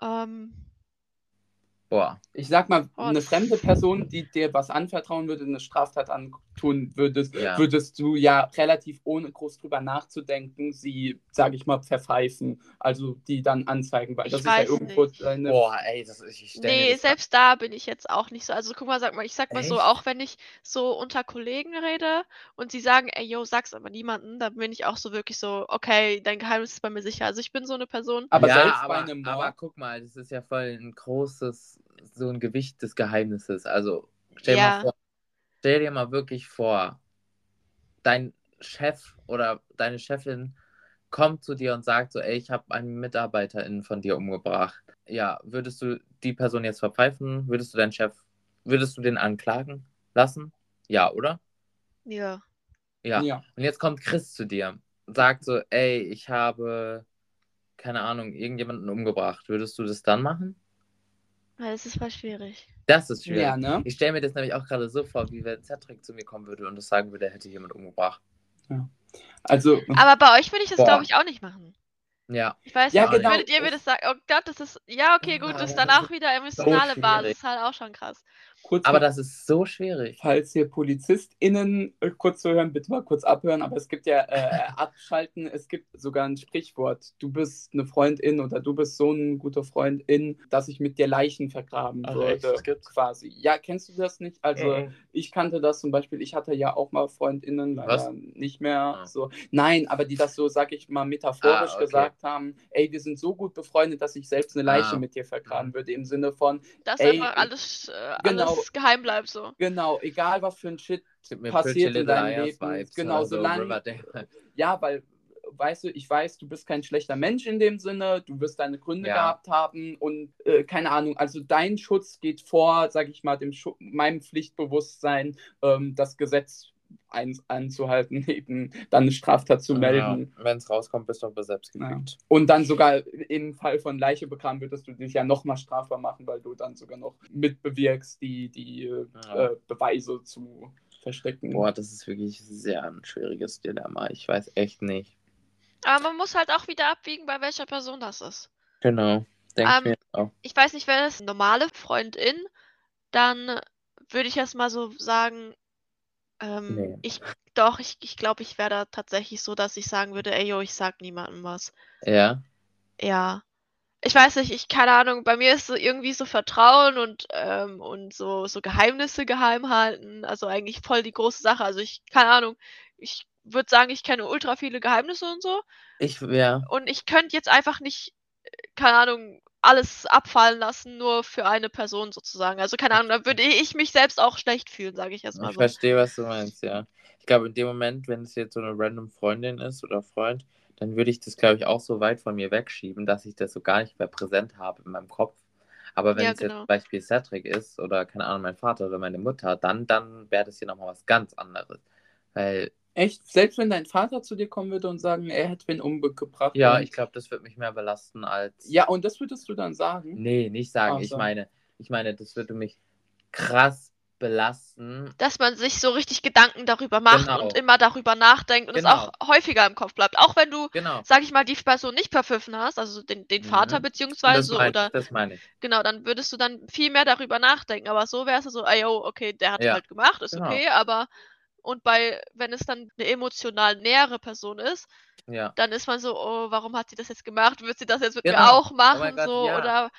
Ähm, Boah. Ich sag mal, Oh, eine fremde Person, die dir was anvertrauen würde, eine Straftat antun würdest, Ja. würdest du ja relativ ohne groß drüber nachzudenken, sie, sage ich mal, verpfeifen, also die dann anzeigen, weil Ich das ist ja irgendwo nicht. deine Boah, ey, das, ich stell mir nee, das selbst da bin ich jetzt auch nicht so. Also guck mal, sag mal, ich sag mal so, Echt? auch wenn ich so unter Kollegen rede und sie sagen, ey, yo, sag's aber niemandem, dann bin ich auch so wirklich so, okay, dein Geheimnis ist bei mir sicher. Also ich bin so eine Person. Aber ja, selbst aber, bei einem Mord, aber guck mal, das ist ja voll ein großes, so ein Gewicht des Geheimnisses. Also stell, Ja. mal vor, stell dir mal wirklich vor, dein Chef oder deine Chefin kommt zu dir und sagt so, ey, ich habe einen MitarbeiterInnen von dir umgebracht. Ja, würdest du die Person jetzt verpfeifen? Würdest du deinen Chef, würdest du den anklagen lassen? Ja, oder? Ja. Ja. ja. Und jetzt kommt Chris zu dir und sagt so, ey, ich habe, keine Ahnung, irgendjemanden umgebracht. Würdest du das dann machen? Ja, Das ist voll schwierig. Das ist schwierig. ja, ne? Ich stelle mir das nämlich auch gerade so vor, wie wenn Cedric zu mir kommen würde und das sagen würde, er hätte jemand umgebracht. Also, Aber bei euch würde ich das, glaube ich, auch nicht machen. Ja. Ich weiß Ja, nicht, genau. würdet ihr mir das sagen? Oh Gott, das ist, ja, okay, gut, Ja, das ist das danach ist wieder emotionale schwierig. Basis, halt auch schon krass. Kurz Aber mal- das ist so schwierig. falls hier PolizistInnen äh, kurz zuhören, bitte mal kurz abhören, aber es gibt ja äh, abschalten, es gibt sogar ein Sprichwort. Du bist eine Freundin oder du bist so ein guter Freundin, dass ich mit dir Leichen vergraben Ach, würde. echt? Das? Quasi. Ja, kennst du das nicht? Also Mhm. ich kannte das zum Beispiel, ich hatte ja auch mal FreundInnen, leider Was? nicht mehr Ah. so. Nein, aber die das so, sag ich mal, metaphorisch Ah, okay. gesagt haben, ey, wir sind so gut befreundet, dass ich selbst eine Leiche Ah. mit dir vergraben würde, im Sinne von, Dass Ey, einfach alles, äh, genau. Alles geheim bleibt so. genau, egal was für ein Shit passiert in deinem Leben. Vibes Genau, oder so, solange-. Ja, weil, weißt du, ich weiß, du bist kein schlechter Mensch in dem Sinne, du wirst deine Gründe Ja. gehabt haben und äh, keine Ahnung, also dein Schutz geht vor, sag ich mal, dem Schu meinem Pflichtbewusstsein, ähm, das Gesetz ein anzuhalten, eben dann eine Straftat zu melden. Ja, Wenn es rauskommt, bist du aber selbst Ja. gefügt. Und dann sogar im Fall von Leiche begraben würdest du dich ja nochmal strafbar machen, weil du dann sogar noch mitbewirkst, die, die Ja. äh, Beweise zu verstecken. Boah, das ist wirklich sehr ein schwieriges Dilemma. Ich weiß echt nicht. Aber man muss halt auch wieder abwiegen, bei welcher Person das ist. Genau. Denk Ähm, ich mir auch. Ich weiß nicht, wäre das eine normale Freundin, dann würde ich erst mal so sagen, ähm, Nee. ich, doch, ich, ich glaube, ich wäre da tatsächlich so, dass ich sagen würde, ey, yo, ich sag niemandem was. Ja. Ja. Ich weiß nicht, ich, keine Ahnung, bei mir ist so irgendwie so Vertrauen und, ähm, und so, so Geheimnisse geheim halten, also eigentlich voll die große Sache. Also ich, keine Ahnung, ich würde sagen, ich kenne ultra viele Geheimnisse und so. Ich, ja. Und ich könnte jetzt einfach nicht, äh, keine Ahnung, alles abfallen lassen, nur für eine Person sozusagen. Also keine Ahnung, da würde ich mich selbst auch schlecht fühlen, sage ich erstmal Ich so. verstehe, was du meinst, ja. Ich glaube, in dem Moment, wenn es jetzt so eine random Freundin ist oder Freund, dann würde ich das, glaube ich, auch so weit von mir wegschieben, dass ich das so gar nicht mehr präsent habe in meinem Kopf. Aber wenn Ja, es jetzt genau. zum Beispiel Cedric ist oder, keine Ahnung, mein Vater oder meine Mutter, dann, dann wäre das hier nochmal was ganz anderes. Weil, Echt? Selbst wenn dein Vater zu dir kommen würde und sagen, er hätte wen umgebracht. ja, ich glaube, das wird mich mehr belasten als. Ja, und das würdest du dann sagen? Nee, nicht sagen. Ach Ich so. meine, ich meine, das würde mich krass belasten. Dass man sich so richtig Gedanken darüber macht Genau. und immer darüber nachdenkt und es Genau. auch häufiger im Kopf bleibt. Auch wenn du, Genau. sag ich mal, die Person nicht verpfiffen hast, also den, den Mhm. Vater Das beziehungsweise meine oder ich, das meine ich. Genau, dann würdest du dann viel mehr darüber nachdenken. Aber so wärst du so, ey, yo, okay, der hat Ja, halt gemacht, ist genau. okay, aber und bei, wenn es dann eine emotional nähere Person ist, Ja. dann ist man so, oh, warum hat sie das jetzt gemacht? Wird sie das jetzt mit mir Genau. auch machen? mein Gott, so, ja. oder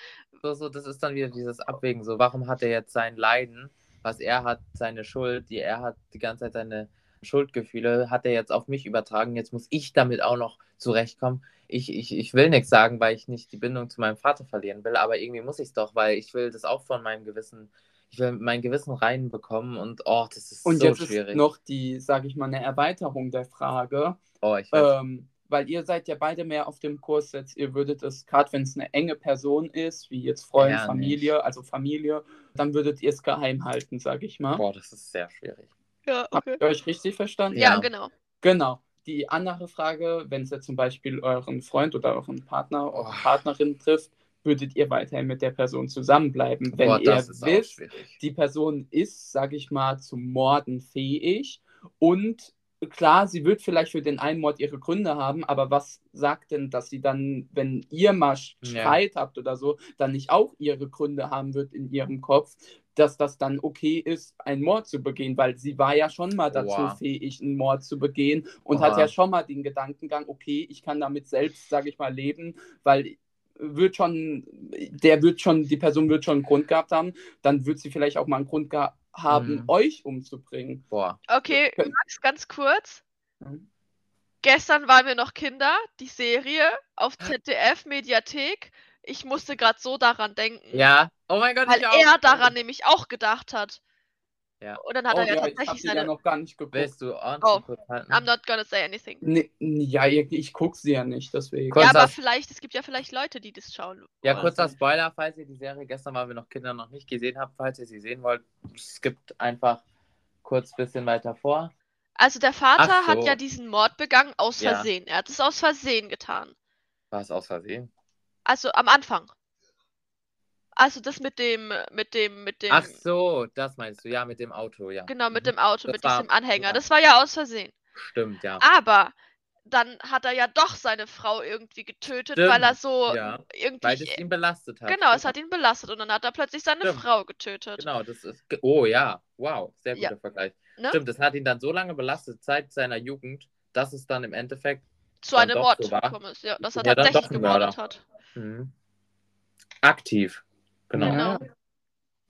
So, so, das ist dann wieder dieses Abwägen. So, warum hat er jetzt sein Leiden, was er hat, seine Schuld, die er hat, die ganze Zeit seine Schuldgefühle, hat er jetzt auf mich übertragen. Jetzt muss ich damit auch noch zurechtkommen. Ich, ich, ich will nichts sagen, weil ich nicht die Bindung zu meinem Vater verlieren will, aber irgendwie muss ich es doch, weil ich will das auch von meinem Gewissen, ich will mein Gewissen reinbekommen und oh, das ist Und so jetzt schwierig. ist noch die, sage ich mal, eine Erweiterung der Frage. oh, ich weiß. Ähm, weil ihr seid ja beide mehr auf dem Kurs jetzt, ihr würdet es, gerade wenn es eine enge Person ist, wie jetzt Freund, Ja, Familie, also Familie, dann würdet ihr es geheim halten, sage ich mal. Boah, das ist sehr schwierig. ja, Habt okay. ihr euch richtig verstanden? Ja, Ja. genau. Genau. Die andere Frage, wenn es jetzt zum Beispiel euren Freund oder euren Partner oder Oh. Partnerin trifft, würdet ihr weiterhin mit der Person zusammenbleiben, wenn Boah, ihr wisst, die Person ist, sage ich mal, zum Morden fähig und klar, sie wird vielleicht für den einen Mord ihre Gründe haben, aber was sagt denn, dass sie dann, wenn ihr mal Ja. Streit habt oder so, dann nicht auch ihre Gründe haben wird in ihrem Kopf, dass das dann okay ist, einen Mord zu begehen, weil sie war ja schon mal dazu Oha. fähig, einen Mord zu begehen und Oha. hat ja schon mal den Gedankengang, okay, ich kann damit selbst, sage ich mal, leben, weil wird schon, der wird schon, die Person wird schon einen Grund gehabt haben, dann wird sie vielleicht auch mal einen Grund haben, Mhm. euch umzubringen. Boah. Okay, Max, ganz kurz. Mhm. Gestern waren wir noch Kinder, die Serie auf ZDF Mediathek. Ich musste gerade so daran denken. Ja. Oh mein Gott, Weil ich auch. er daran nämlich auch gedacht hat. Ja. Und dann hat oh er ja ja, ich habe tatsächlich sie ja seine. noch gar nicht geguckt. Willst du Oh? I'm not gonna say anything. Nee, ja, ich, ich gucke sie ja nicht, deswegen. Kurz Ja, aber das- vielleicht, es gibt ja vielleicht Leute, die das schauen. Ja, wollen. kurzer Spoiler, falls ihr die Serie gestern, weil wir noch Kinder noch nicht gesehen habt, falls ihr sie sehen wollt, es gibt einfach kurz ein bisschen weiter vor. Also der Vater Ach hat so. ja diesen Mord begangen aus Ja. Versehen. Er hat es aus Versehen getan. War es aus Versehen? Also am Anfang. Also das mit dem, mit dem, mit dem, Ach so, das meinst du, ja, mit dem Auto, ja. genau, mit Mhm. dem Auto, Das mit war- diesem Anhänger. ja. Das war ja aus Versehen. Stimmt, ja. Aber dann hat er ja doch seine Frau irgendwie getötet, Stimmt, weil er so ja, irgendwie. Weil es ihn belastet hat. genau, es hat ihn belastet und dann hat er plötzlich seine Stimmt. Frau getötet. Genau, das ist. Oh ja, wow, sehr Ja. guter Vergleich. Ne? Stimmt, das hat ihn dann so lange belastet, seit seiner Jugend, dass es dann im Endeffekt. Zu einem Mord so gekommen ist, ja, dass er Ja, tatsächlich gemordet hat. Mhm. Aktiv. Genau. Ja. Genau.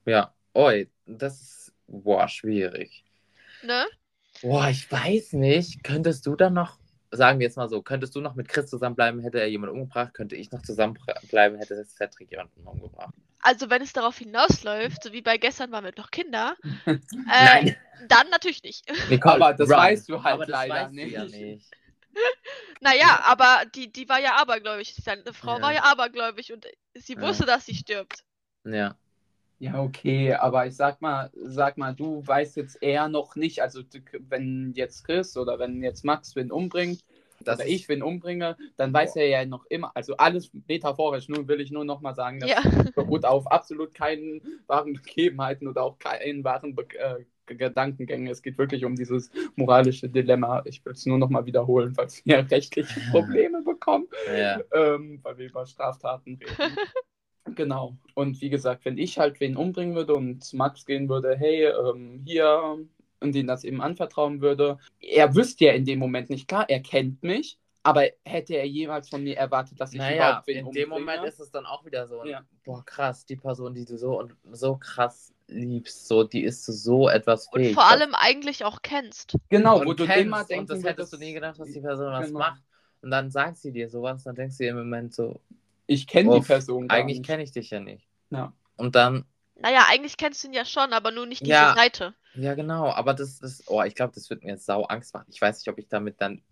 Ja. Oi, das ist. Boah, schwierig. Ne? Boah, ich weiß nicht. Könntest du dann noch, sagen wir jetzt mal so, könntest du noch mit Chris zusammenbleiben, hätte er jemanden umgebracht? Könnte ich noch zusammenbleiben, hätte Cedric jemanden umgebracht? Also wenn es darauf hinausläuft, so wie bei gestern waren wir noch Kinder, äh, Nein. dann natürlich nicht. Nicole, Aber das run. weißt du halt Aber das leider nicht. Ja nicht. Naja, aber die, die war ja abergläubig. Seine Frau Ja. war ja abergläubig und sie Ja. wusste, dass sie stirbt. Ja. Ja, okay, aber ich sag mal, sag mal, du weißt jetzt eher noch nicht, also wenn jetzt Chris oder wenn jetzt Max wen umbringt, Das oder ich wen umbringe, dann weiß er ja noch immer, also alles metaphorisch, nun will ich nur noch mal sagen, das Ja. beruht auf absolut keinen wahren Begebenheiten oder auch keinen wahren Be äh, G- Gedankengängen. Es geht wirklich um dieses moralische Dilemma. Ich will es nur noch mal wiederholen, falls wir rechtliche Probleme bekommen Ja. ähm, weil wir über Straftaten reden. genau. Und wie gesagt, wenn ich halt wen umbringen würde und zu Max gehen würde, hey, ähm, hier, und den das eben anvertrauen würde, er wüsste ja in dem Moment nicht, klar, er kennt mich, aber hätte er jemals von mir erwartet, dass ich Naja, überhaupt wen in umbringe? dem Moment ist es dann auch wieder so, Ja. boah, krass, die Person, die du so und so krass liebst, so, die ist so etwas Und fähig. vor allem eigentlich auch kennst. Genau, und wo du immer und denken das hättest du nie gedacht, dass die Person was Genau. macht. Und dann sagt sie dir sowas, dann denkst du dir im Moment so, Ich kenne die Person gar eigentlich kenne ich dich ja nicht. Ja. Und dann, Naja, eigentlich kennst du ihn ja schon, aber nur nicht diese Ja. Seite. ja genau, aber das ist, oh, ich glaube, das wird mir jetzt sau Angst machen. Ich weiß nicht, ob ich damit dann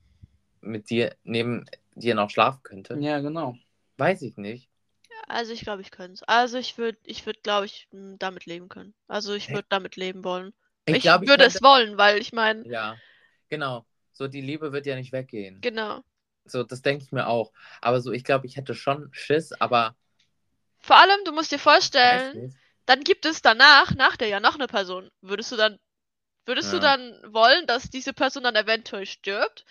mit dir, neben dir noch schlafen könnte. Ja, genau. Weiß ich nicht. Also ich glaube, ich könnte es. Also ich würde, ich würde, glaube ich, m, damit leben können. Also ich würde damit leben wollen. Ich, Ich, glaub, ich würde könnte- es wollen, weil ich meine, Ja, genau. So, die Liebe wird ja nicht weggehen. genau. So, das denke ich mir auch. Aber so, ich glaube, ich hätte schon Schiss, aber Vor allem, du musst dir vorstellen, dann gibt es danach, nach der ja noch eine Person. Würdest du dann, würdest du Ja. dann wollen, dass diese Person dann eventuell stirbt?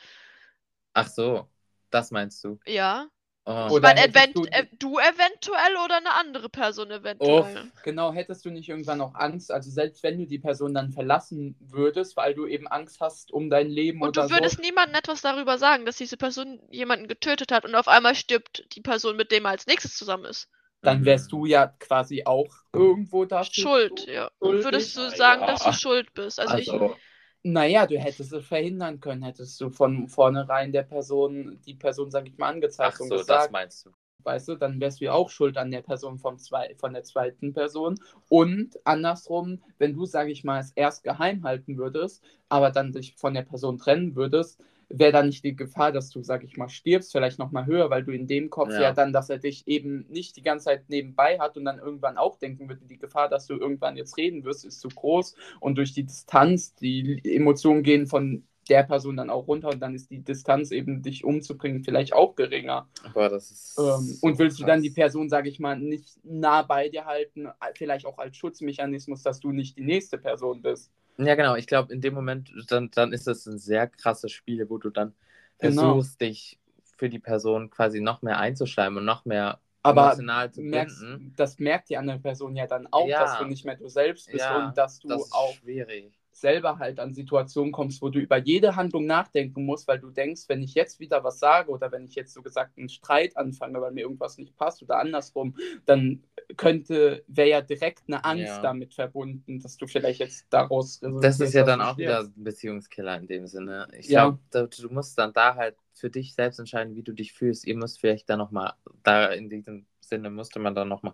Ach so, das meinst du. Ja. Oh. Ich Oder meine, event du- äh, du eventuell oder eine andere Person eventuell. Genau, hättest du nicht irgendwann auch Angst, also selbst wenn du die Person dann verlassen würdest, weil du eben Angst hast um dein Leben Und oder du würdest so. niemandem etwas darüber sagen, dass diese Person jemanden getötet hat und auf einmal stirbt die Person, mit dem er als nächstes zusammen ist. Dann wärst Mhm. du ja quasi auch irgendwo dafür. Schuld, ja. Und schuldig? würdest du Ah, sagen, ja. dass du schuld bist. Also, ich, Also, Naja, du hättest es verhindern können, hättest du von vornherein der Person, die Person, sag ich mal, ach angezeigt und so, das gesagt, meinst du. weißt du, dann wärst du ja auch schuld an der Person vom zwei, von der zweiten Person. Und andersrum, wenn du, sag ich mal, es erst geheim halten würdest, aber dann dich von der Person trennen würdest, wäre dann nicht die Gefahr, dass du, sag ich mal, stirbst, vielleicht nochmal höher, weil du in dem Kopf ja. Ja. dann, dass er dich eben nicht die ganze Zeit nebenbei hat und dann irgendwann auch denken würde, die Gefahr, dass du irgendwann jetzt reden wirst, ist zu groß und durch die Distanz, die Emotionen gehen von der Person dann auch runter und dann ist die Distanz eben, dich umzubringen, vielleicht auch geringer. Boah, das ist. Ähm, so und willst du dann die krass. Person, sage ich mal, nicht nah bei dir halten, vielleicht auch als Schutzmechanismus, dass du nicht die nächste Person bist? Ja, genau. Ich glaube, in dem Moment, dann, dann ist es ein sehr krasses Spiel, wo du dann Genau. versuchst, dich für die Person quasi noch mehr einzuschleimen und noch mehr Aber emotional zu merkst, binden. das merkt die andere Person ja dann auch, Ja. dass du nicht mehr du selbst bist Ja, und dass du Das auch schwierig. Selber halt an Situationen kommst, wo du über jede Handlung nachdenken musst, weil du denkst, wenn ich jetzt wieder was sage oder wenn ich jetzt so gesagt einen Streit anfange, weil mir irgendwas nicht passt oder andersrum, dann könnte, wäre ja direkt eine Angst Ja. damit verbunden, dass du vielleicht jetzt daraus Das ist ja dann auch wieder ein Beziehungskiller in dem Sinne. Ich Ja. glaube, du musst dann da halt für dich selbst entscheiden, wie du dich fühlst. Ihr müsst vielleicht da nochmal, da in diesem Sinne musste man dann nochmal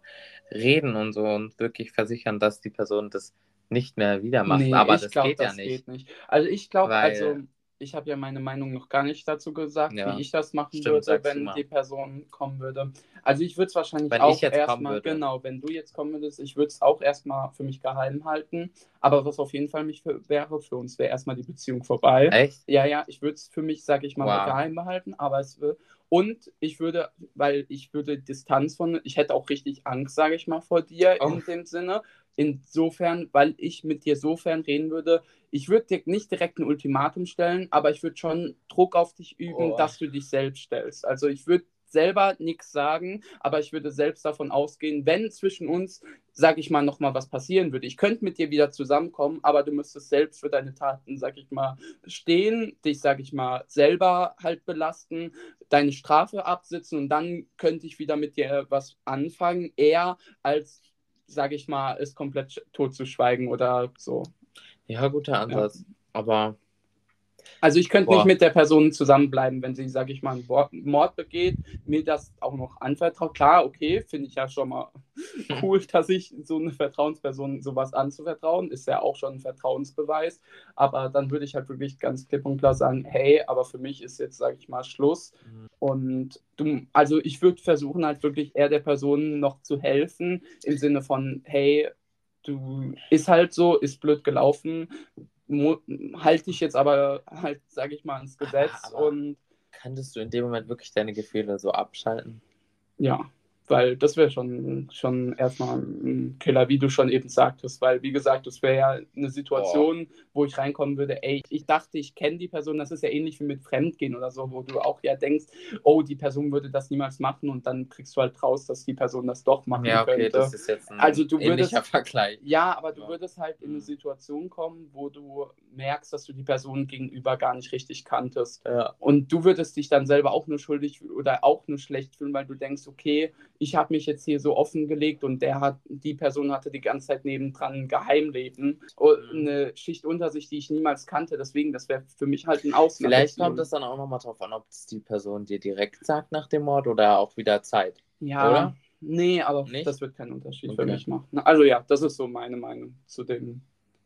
reden und so und wirklich versichern, dass die Person das nicht mehr wieder macht. Nee, Aber ich das glaub, geht ja das nicht. geht nicht. Also ich glaube, also ich habe ja meine Meinung noch gar nicht dazu gesagt, Ja. wie ich das machen Stimmt, würde, wenn die Person kommen würde. Also ich würde es wahrscheinlich Wenn auch erstmal, genau, wenn du jetzt kommen würdest, ich würde es auch erstmal für mich geheim halten. Aber was auf jeden Fall mich für, wäre, für uns wäre erstmal die Beziehung vorbei. Echt? Ja, ja, ich würde es für mich, sage ich mal, Wow. geheim behalten, aber es will. Und ich würde, weil ich würde Distanz von, ich hätte auch richtig Angst, sage ich mal, vor dir Oh. in dem Sinne. Insofern, weil ich mit dir sofern reden würde, ich würde dir nicht direkt ein Ultimatum stellen, aber ich würde schon Druck auf dich üben, Oh. dass du dich selbst stellst. Also ich würde selber nichts sagen, aber ich würde selbst davon ausgehen, wenn zwischen uns, sag ich mal, nochmal was passieren würde. Ich könnte mit dir wieder zusammenkommen, aber du müsstest selbst für deine Taten, sag ich mal, stehen, dich, sag ich mal, selber halt belasten, deine Strafe absitzen und dann könnte ich wieder mit dir was anfangen, eher als, sag ich mal, es komplett totzuschweigen oder so. Ja, guter Ansatz. Aber Also ich könnte Boah. nicht mit der Person zusammenbleiben, wenn sie, sag ich mal, einen Mord- begeht, mir das auch noch anvertraut. Klar, okay, finde ich ja schon mal cool, dass ich so eine Vertrauensperson sowas anzuvertrauen, ist ja auch schon ein Vertrauensbeweis. Aber dann würde ich halt wirklich ganz klipp und klar sagen, hey, aber für mich ist jetzt, sag ich mal, Schluss. Mhm. Und du, also ich würde versuchen halt wirklich eher der Person noch zu helfen, im Sinne von, hey, du ist halt so, ist blöd gelaufen, halte dich jetzt aber halt, sag ich mal, ans Gesetz Aber- und könntest du in dem Moment wirklich deine Gefühle so abschalten? ja, weil das wäre schon, schon erstmal ein Killer, wie du schon eben sagtest, weil wie gesagt, das wäre ja eine Situation, wo ich reinkommen würde, ey, ich dachte, ich kenne die Person, das ist ja ähnlich wie mit Fremdgehen oder so, wo du auch ja denkst, oh, die Person würde das niemals machen und dann kriegst du halt raus, dass die Person das doch machen Ja, okay, könnte. das ist jetzt ein Also du würdest- Vergleich. Ja, aber du Ja. würdest halt in eine Mhm. Situation kommen, wo du merkst, dass du die Person gegenüber gar nicht richtig kanntest. Ja. Und du würdest dich dann selber auch nur schuldig fühlen oder auch nur schlecht fühlen, weil du denkst, okay, ich habe mich jetzt hier so offengelegt und der hat, die Person hatte die ganze Zeit nebendran ein Geheimleben, Mhm. eine Schicht unter sich, die ich niemals kannte. Deswegen, das wäre für mich halt ein Ausnahme. Vielleicht kommt es dann auch nochmal drauf an, ob es die Person dir direkt sagt nach dem Mord oder auch wieder Zeit. Ja, oder? nee, aber Nicht? das wird keinen Unterschied für Okay. mich machen. Also ja, das ist so meine Meinung zu dem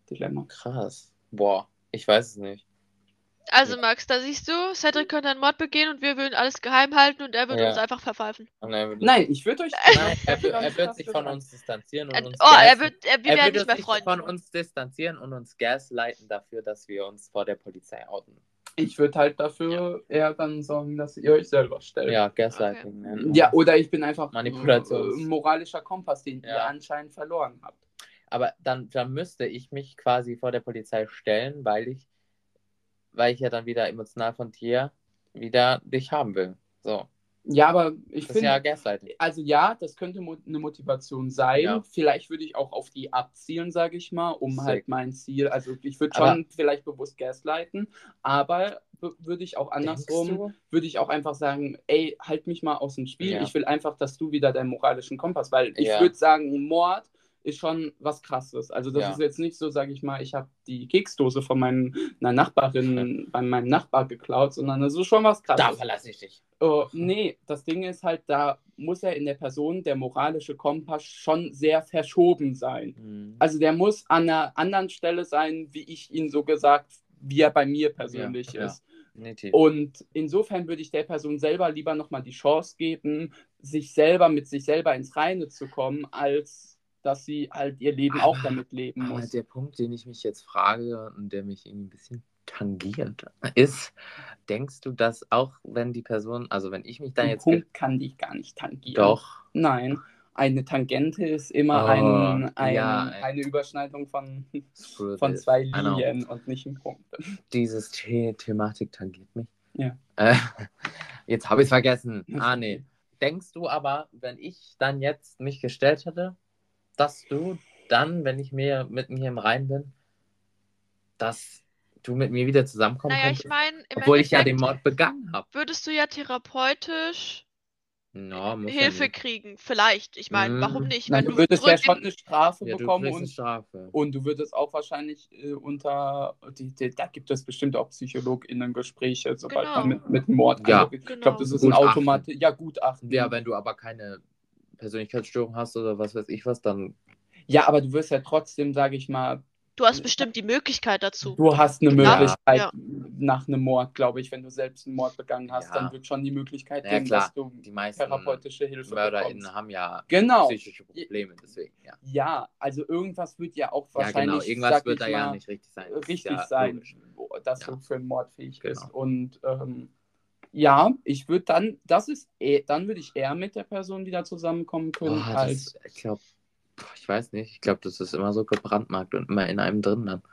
Dilemma. Krass. Boah, ich weiß es nicht. Also Max, da siehst du, Cedric könnte einen Mord begehen und wir würden alles geheim halten und er würde Ja. uns einfach verpfeifen. Er würde, Nein, ich würde euch. Nein, er, er wird sich von uns distanzieren und Äh, uns oh, er gas- wird, er, wir er werden nicht mehr Freunde. von uns distanzieren und uns gaslighten dafür, dass wir uns vor der Polizei outen. Ich würde halt dafür eher dann sorgen, dass ihr euch selber stellt. Ja, Gaslighting. man Ja, oder ich bin einfach äh, moralischer Kompass, den ihr Ja. anscheinend verloren habt. Aber dann, dann müsste ich mich quasi vor der Polizei stellen, weil ich, weil ich ja dann wieder emotional von dir wieder dich haben will. So. Ja, aber ich ja finde, Gaslighting. also ja, das könnte mo eine Motivation sein. Ja. Vielleicht würde ich auch auf die abzielen, sage ich mal, um Sick. halt mein Ziel, also ich würde Aber- schon vielleicht bewusst gaslighten, aber würde ich auch andersrum, würde ich auch einfach sagen, ey, halt mich mal aus dem Spiel. Ja. Ich will einfach, dass du wieder deinen moralischen Kompass, weil ich Ja. würde sagen, Mord ist schon was krasses. Also das Ja. ist jetzt nicht so, sage ich mal, ich habe die Keksdose von meinem, einer Nachbarin bei meinem Nachbar geklaut, sondern das ist schon was Da krasses. verlasse ich dich. Oh, nee, das Ding ist halt, da muss ja in der Person der moralische Kompass schon sehr verschoben sein. Mhm. Also der muss an einer anderen Stelle sein, wie ich ihn so gesagt, wie er bei mir persönlich Ja, ja. ist. Definitiv. Und insofern würde ich der Person selber lieber nochmal die Chance geben, sich selber mit sich selber ins Reine zu kommen, als dass sie halt ihr Leben auch Aber- damit leben muss. der Punkt, den ich mich jetzt frage und der mich irgendwie ein bisschen tangiert, ist, denkst du, dass auch wenn die Person, also wenn ich mich dann Den jetzt. Punkt kann dich gar nicht tangieren. Doch. Nein, eine Tangente ist immer Oh, ein, ein, ja, eine Überschneidung von, von zwei. Linien und nicht ein Punkt. Dieses The Thematik tangiert mich. Ja. Äh, jetzt habe ich es vergessen. Ah, nee. Denkst du aber, wenn ich dann jetzt mich gestellt hätte, dass du dann, wenn ich mir mit mir im Rein bin, dass du mit mir wieder zusammenkommen Naja, ich könntest? meine, im obwohl ich ja den Mord begangen habe. würdest du ja therapeutisch No, ja Hilfe nicht. kriegen. Vielleicht. Ich meine, Mhm. warum nicht? Nein, Wenn du würdest ja schon in- eine Strafe Ja, du bekommen und, Strafe. und du würdest auch wahrscheinlich äh, unter, die, die, da gibt es bestimmt auch PsychologInnen-Gespräche, sobald Genau. man mit, mit Mord Ja. angeht. Ich Genau. glaube, das ist ein Gutachten. Automat, ja, Gutachten. Ja, wenn du aber keine Persönlichkeitsstörung hast oder was weiß ich was, dann Ja, aber du wirst ja trotzdem, sage ich mal, Du hast bestimmt die Möglichkeit dazu. du hast eine Ja. Möglichkeit Ja. nach einem Mord, glaube ich, wenn du selbst einen Mord begangen hast, Ja. dann wird schon die Möglichkeit Ja, geben, klar. dass du die meisten therapeutische Hilfe MörderInnen bekommst. haben ja Genau. psychische Probleme, deswegen, ja. Ja, also irgendwas wird ja auch Ja, wahrscheinlich, genau. Irgendwas sag wird ich da ja nicht richtig sein. Richtig ja sein, dass Ja. du für einen Mord fähig bist. Genau. Und ähm, ja, ich würde dann, das ist, eh- dann würde ich eher mit der Person wieder zusammenkommen können, Boah, als das, ich glaube, Ich weiß nicht. Ich glaube, das ist immer so gebrandmarkt und immer in einem drin dann.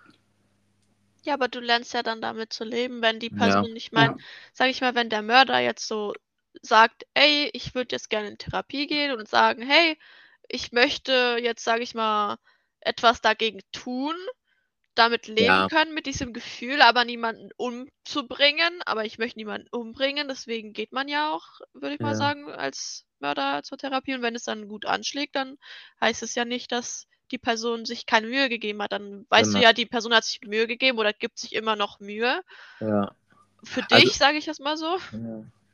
Ja, aber du lernst ja dann damit zu leben, wenn die Ja. Person, ich meine, Ja. sag ich mal, wenn der Mörder jetzt so sagt, ey, ich würde jetzt gerne in Therapie gehen und sagen, hey, ich möchte jetzt, sag ich mal, etwas dagegen tun, damit leben Ja. können mit diesem Gefühl, aber niemanden umzubringen, aber ich möchte niemanden umbringen, deswegen geht man ja auch, würde ich mal Ja. sagen, als Mörder zur Therapie und wenn es dann gut anschlägt, dann heißt es ja nicht, dass die Person sich keine Mühe gegeben hat. Dann weißt du Genau. ja, die Person hat sich Mühe gegeben oder gibt sich immer noch Mühe. Ja. Für Also- dich, sage ich das mal so.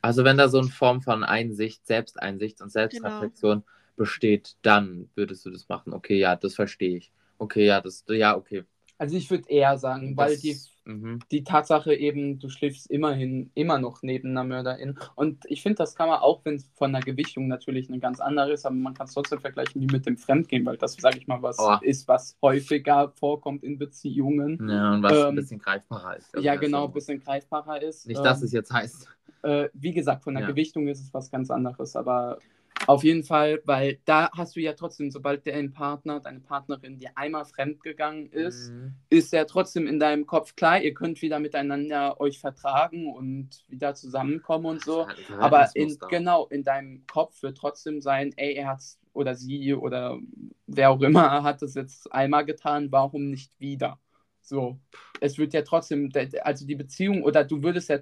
Also wenn da so eine Form von Einsicht, Selbsteinsicht und Selbstreflexion besteht, dann würdest du das machen. Okay, ja, das verstehe ich. Okay, ja, das, ja, okay. Also ich würde eher sagen, weil Das- die, Mhm. die Tatsache eben, du schläfst immerhin immer noch neben einer Mörderin. Und ich finde, das kann man auch, wenn es von der Gewichtung natürlich eine ganz andere ist, aber man kann es trotzdem vergleichen wie mit dem Fremdgehen, weil das, sage ich mal, was Oh. ist, was häufiger vorkommt in Beziehungen. Ja, und was ein Ähm, bisschen greifbarer ist. Also ja, das genau, ein bisschen greifbarer ist. Nicht, dass Ähm, es jetzt heißt. äh, wie gesagt, von der Ja. Gewichtung ist es was ganz anderes, aber auf jeden Fall, weil da hast du ja trotzdem, sobald dein Partner, deine Partnerin dir einmal fremdgegangen ist, Mhm. ist ja trotzdem in deinem Kopf klar, ihr könnt wieder miteinander euch vertragen und wieder zusammenkommen und so. Ist halt Aber in, genau, in deinem Kopf wird trotzdem sein, ey, er hat's oder sie oder wer auch immer hat es jetzt einmal getan, warum nicht wieder? So, es wird ja trotzdem, also die Beziehung oder du würdest ja,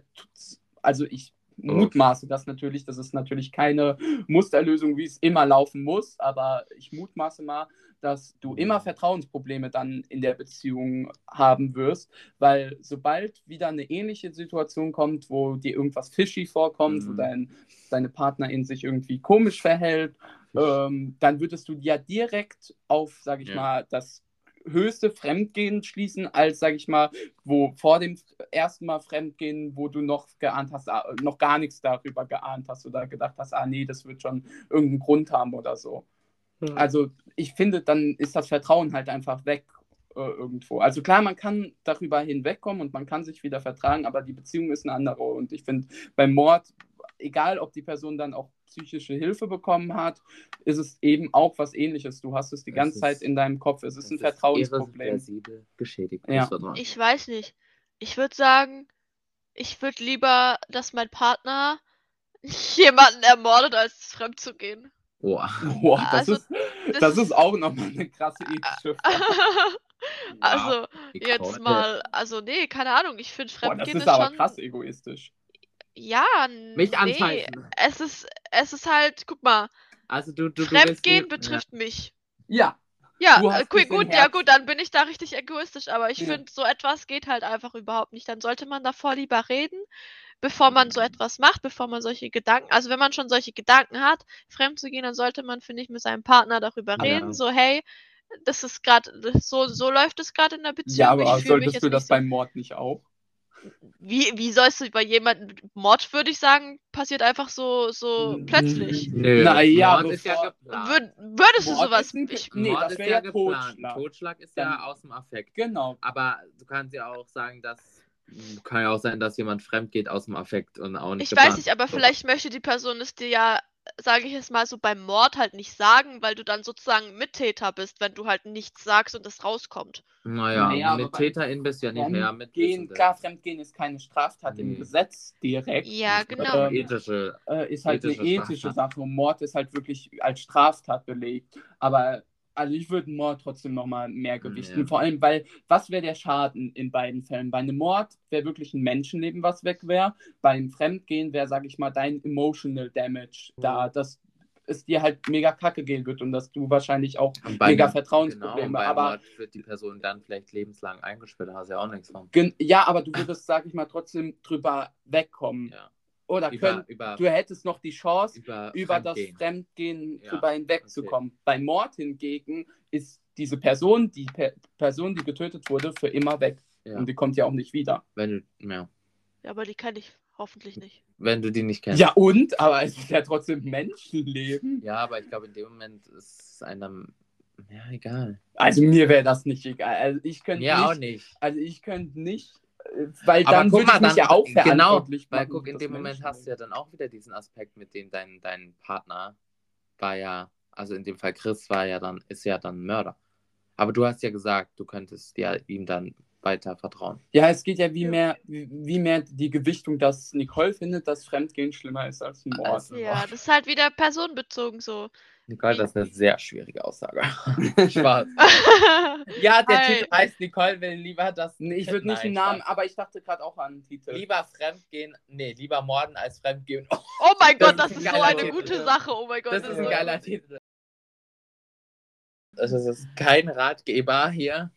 also ich mutmaße das natürlich, das ist natürlich keine Musterlösung, wie es immer laufen muss, aber ich mutmaße mal, dass du immer Vertrauensprobleme dann in der Beziehung haben wirst, weil sobald wieder eine ähnliche Situation kommt, wo dir irgendwas fishy vorkommt, wo Mhm. dein, deine Partnerin sich irgendwie komisch verhält, ähm, dann würdest du ja direkt auf, sag ich Ja. mal, das höchste Fremdgehen schließen, als, sag ich mal, wo vor dem ersten Mal Fremdgehen, wo du noch geahnt hast, ah, noch gar nichts darüber geahnt hast oder gedacht hast, ah nee, das wird schon irgendeinen Grund haben oder so. Also ich finde, dann ist das Vertrauen halt einfach weg äh, irgendwo. Also klar, man kann darüber hinwegkommen und man kann sich wieder vertragen, aber die Beziehung ist eine andere. Und ich finde, beim Mord, egal ob die Person dann auch psychische Hilfe bekommen hat, ist es eben auch was ähnliches. Du hast es die Es ganze ist- Zeit in deinem Kopf. Es ist ein Das Vertrauensproblem. geschädigt. Ja. Ich weiß nicht. Ich würde sagen, ich würde lieber, dass mein Partner jemanden ermordet, als fremd zu gehen. Boah. Boah, das, Also, ist, das das ist- ist auch nochmal eine krasse ethische Frage. also, Wie jetzt mal, also nee, keine Ahnung, ich finde Boah, das Fremdgehen ist ist aber schon. krass egoistisch. Ja, Mich nee. anzeichnen. Es ist, es ist halt, guck mal, Also du, du, du Fremdgehen willst mir- betrifft mich. Ja, Ja, Du äh, gut, ja gut, dann bin ich da richtig egoistisch, aber ich Ja. finde, so etwas geht halt einfach überhaupt nicht. Dann sollte man davor lieber reden, bevor man so etwas macht, bevor man solche Gedanken, also wenn man schon solche Gedanken hat, fremd zu gehen, dann sollte man, finde ich, mit seinem Partner darüber Ja. reden, so hey, das ist gerade, so, so läuft es gerade in der Beziehung. ja aber ich fühle mich solltest du das so, beim Mord nicht auch? Wie, wie sollst du bei jemandem, Mord würde ich sagen, passiert einfach so, so plötzlich. Nö, Na ja, Mord ist ja geplant. Würd, würdest du Mord sowas, ist ein- ich, Nee, Mord das ist ja ja geplant. Totschlag. Totschlag ist Dann- ja aus dem Affekt. Genau. Aber du kannst ja auch sagen, dass kann ja auch sein, dass jemand fremd geht aus dem Affekt und auch nicht Ich geplant. weiß nicht, aber So. vielleicht möchte die Person es dir ja, sage ich jetzt mal so, beim Mord halt nicht sagen, weil du dann sozusagen Mittäter bist, wenn du halt nichts sagst und es rauskommt. Naja, Naja, aber mit beim Täterin bist du ja nicht mehr mit Wissende. klar, Fremdgehen ist keine Straftat im Nee. Gesetz direkt. Ja, ist genau. Ähm, Ethische. äh, ist halt Ethische eine ethische Straftat. Sache. Und Mord ist halt wirklich als Straftat belegt. Aber also ich würde Mord trotzdem nochmal mehr gewichten. Ja. Vor allem, weil, was wäre der Schaden in beiden Fällen? Bei einem Mord wäre wirklich ein Menschenleben, was weg wäre. Beim Fremdgehen wäre, sag ich mal, dein emotional damage da, dass es dir halt mega kacke gehen wird und dass du wahrscheinlich auch bei mega Vertrauensprobleme, Genau, aber Mord wird die Person dann vielleicht lebenslang eingesperrt, da hast du ja auch nichts von. Ja, aber du würdest, sag ich mal, trotzdem drüber wegkommen. Ja. Oder Über, könnt, über, du hättest noch die Chance, über, über das Fremdgehen. Fremdgehen Ja, drüber hinwegzukommen. Bei Mord hingegen ist diese Person, die per Person, die getötet wurde, für immer weg. Ja. Und die kommt ja auch nicht wieder. Wenn du, ja. Ja, aber die kenne ich hoffentlich nicht. Wenn du die nicht kennst. Ja, und? Aber es ist ja trotzdem Menschenleben. Ja, aber ich glaube, in dem Moment ist es einem. Ja, egal. Also mir wäre das nicht egal. Also ich könnte Mir nicht, auch nicht. Also ich könnte nicht, weil dann würde ich mich ja auch genau, verantwortlich Weil machen guck, in dem Moment hast du ja dann auch wieder diesen Aspekt, mit dem dein, dein Partner war ja Also in dem Fall Chris war ja dann, ist ja dann Mörder. Aber du hast ja gesagt, du könntest ja ihm dann weiter vertrauen. Ja, es geht ja wie mehr, wie, wie mehr die Gewichtung, dass Nicole findet, dass Fremdgehen schlimmer ist als ein Mord. Also- Ja, das ist halt wieder personenbezogen so. Nicole, das ist eine sehr schwierige Aussage. Spaß. Ja, der Hi. Titel heißt Nicole will lieber das. Nee, ich würde nicht Nein, den Namen, Spaß. aber ich dachte gerade auch an den Titel. Lieber Fremdgehen, nee, lieber morden als Fremdgehen. Oh, oh mein Das Gott, das ist ist ein so eine Titel. gute Sache. Oh mein Gott. das ist ein so- geiler Titel. Also es ist kein Ratgeber hier.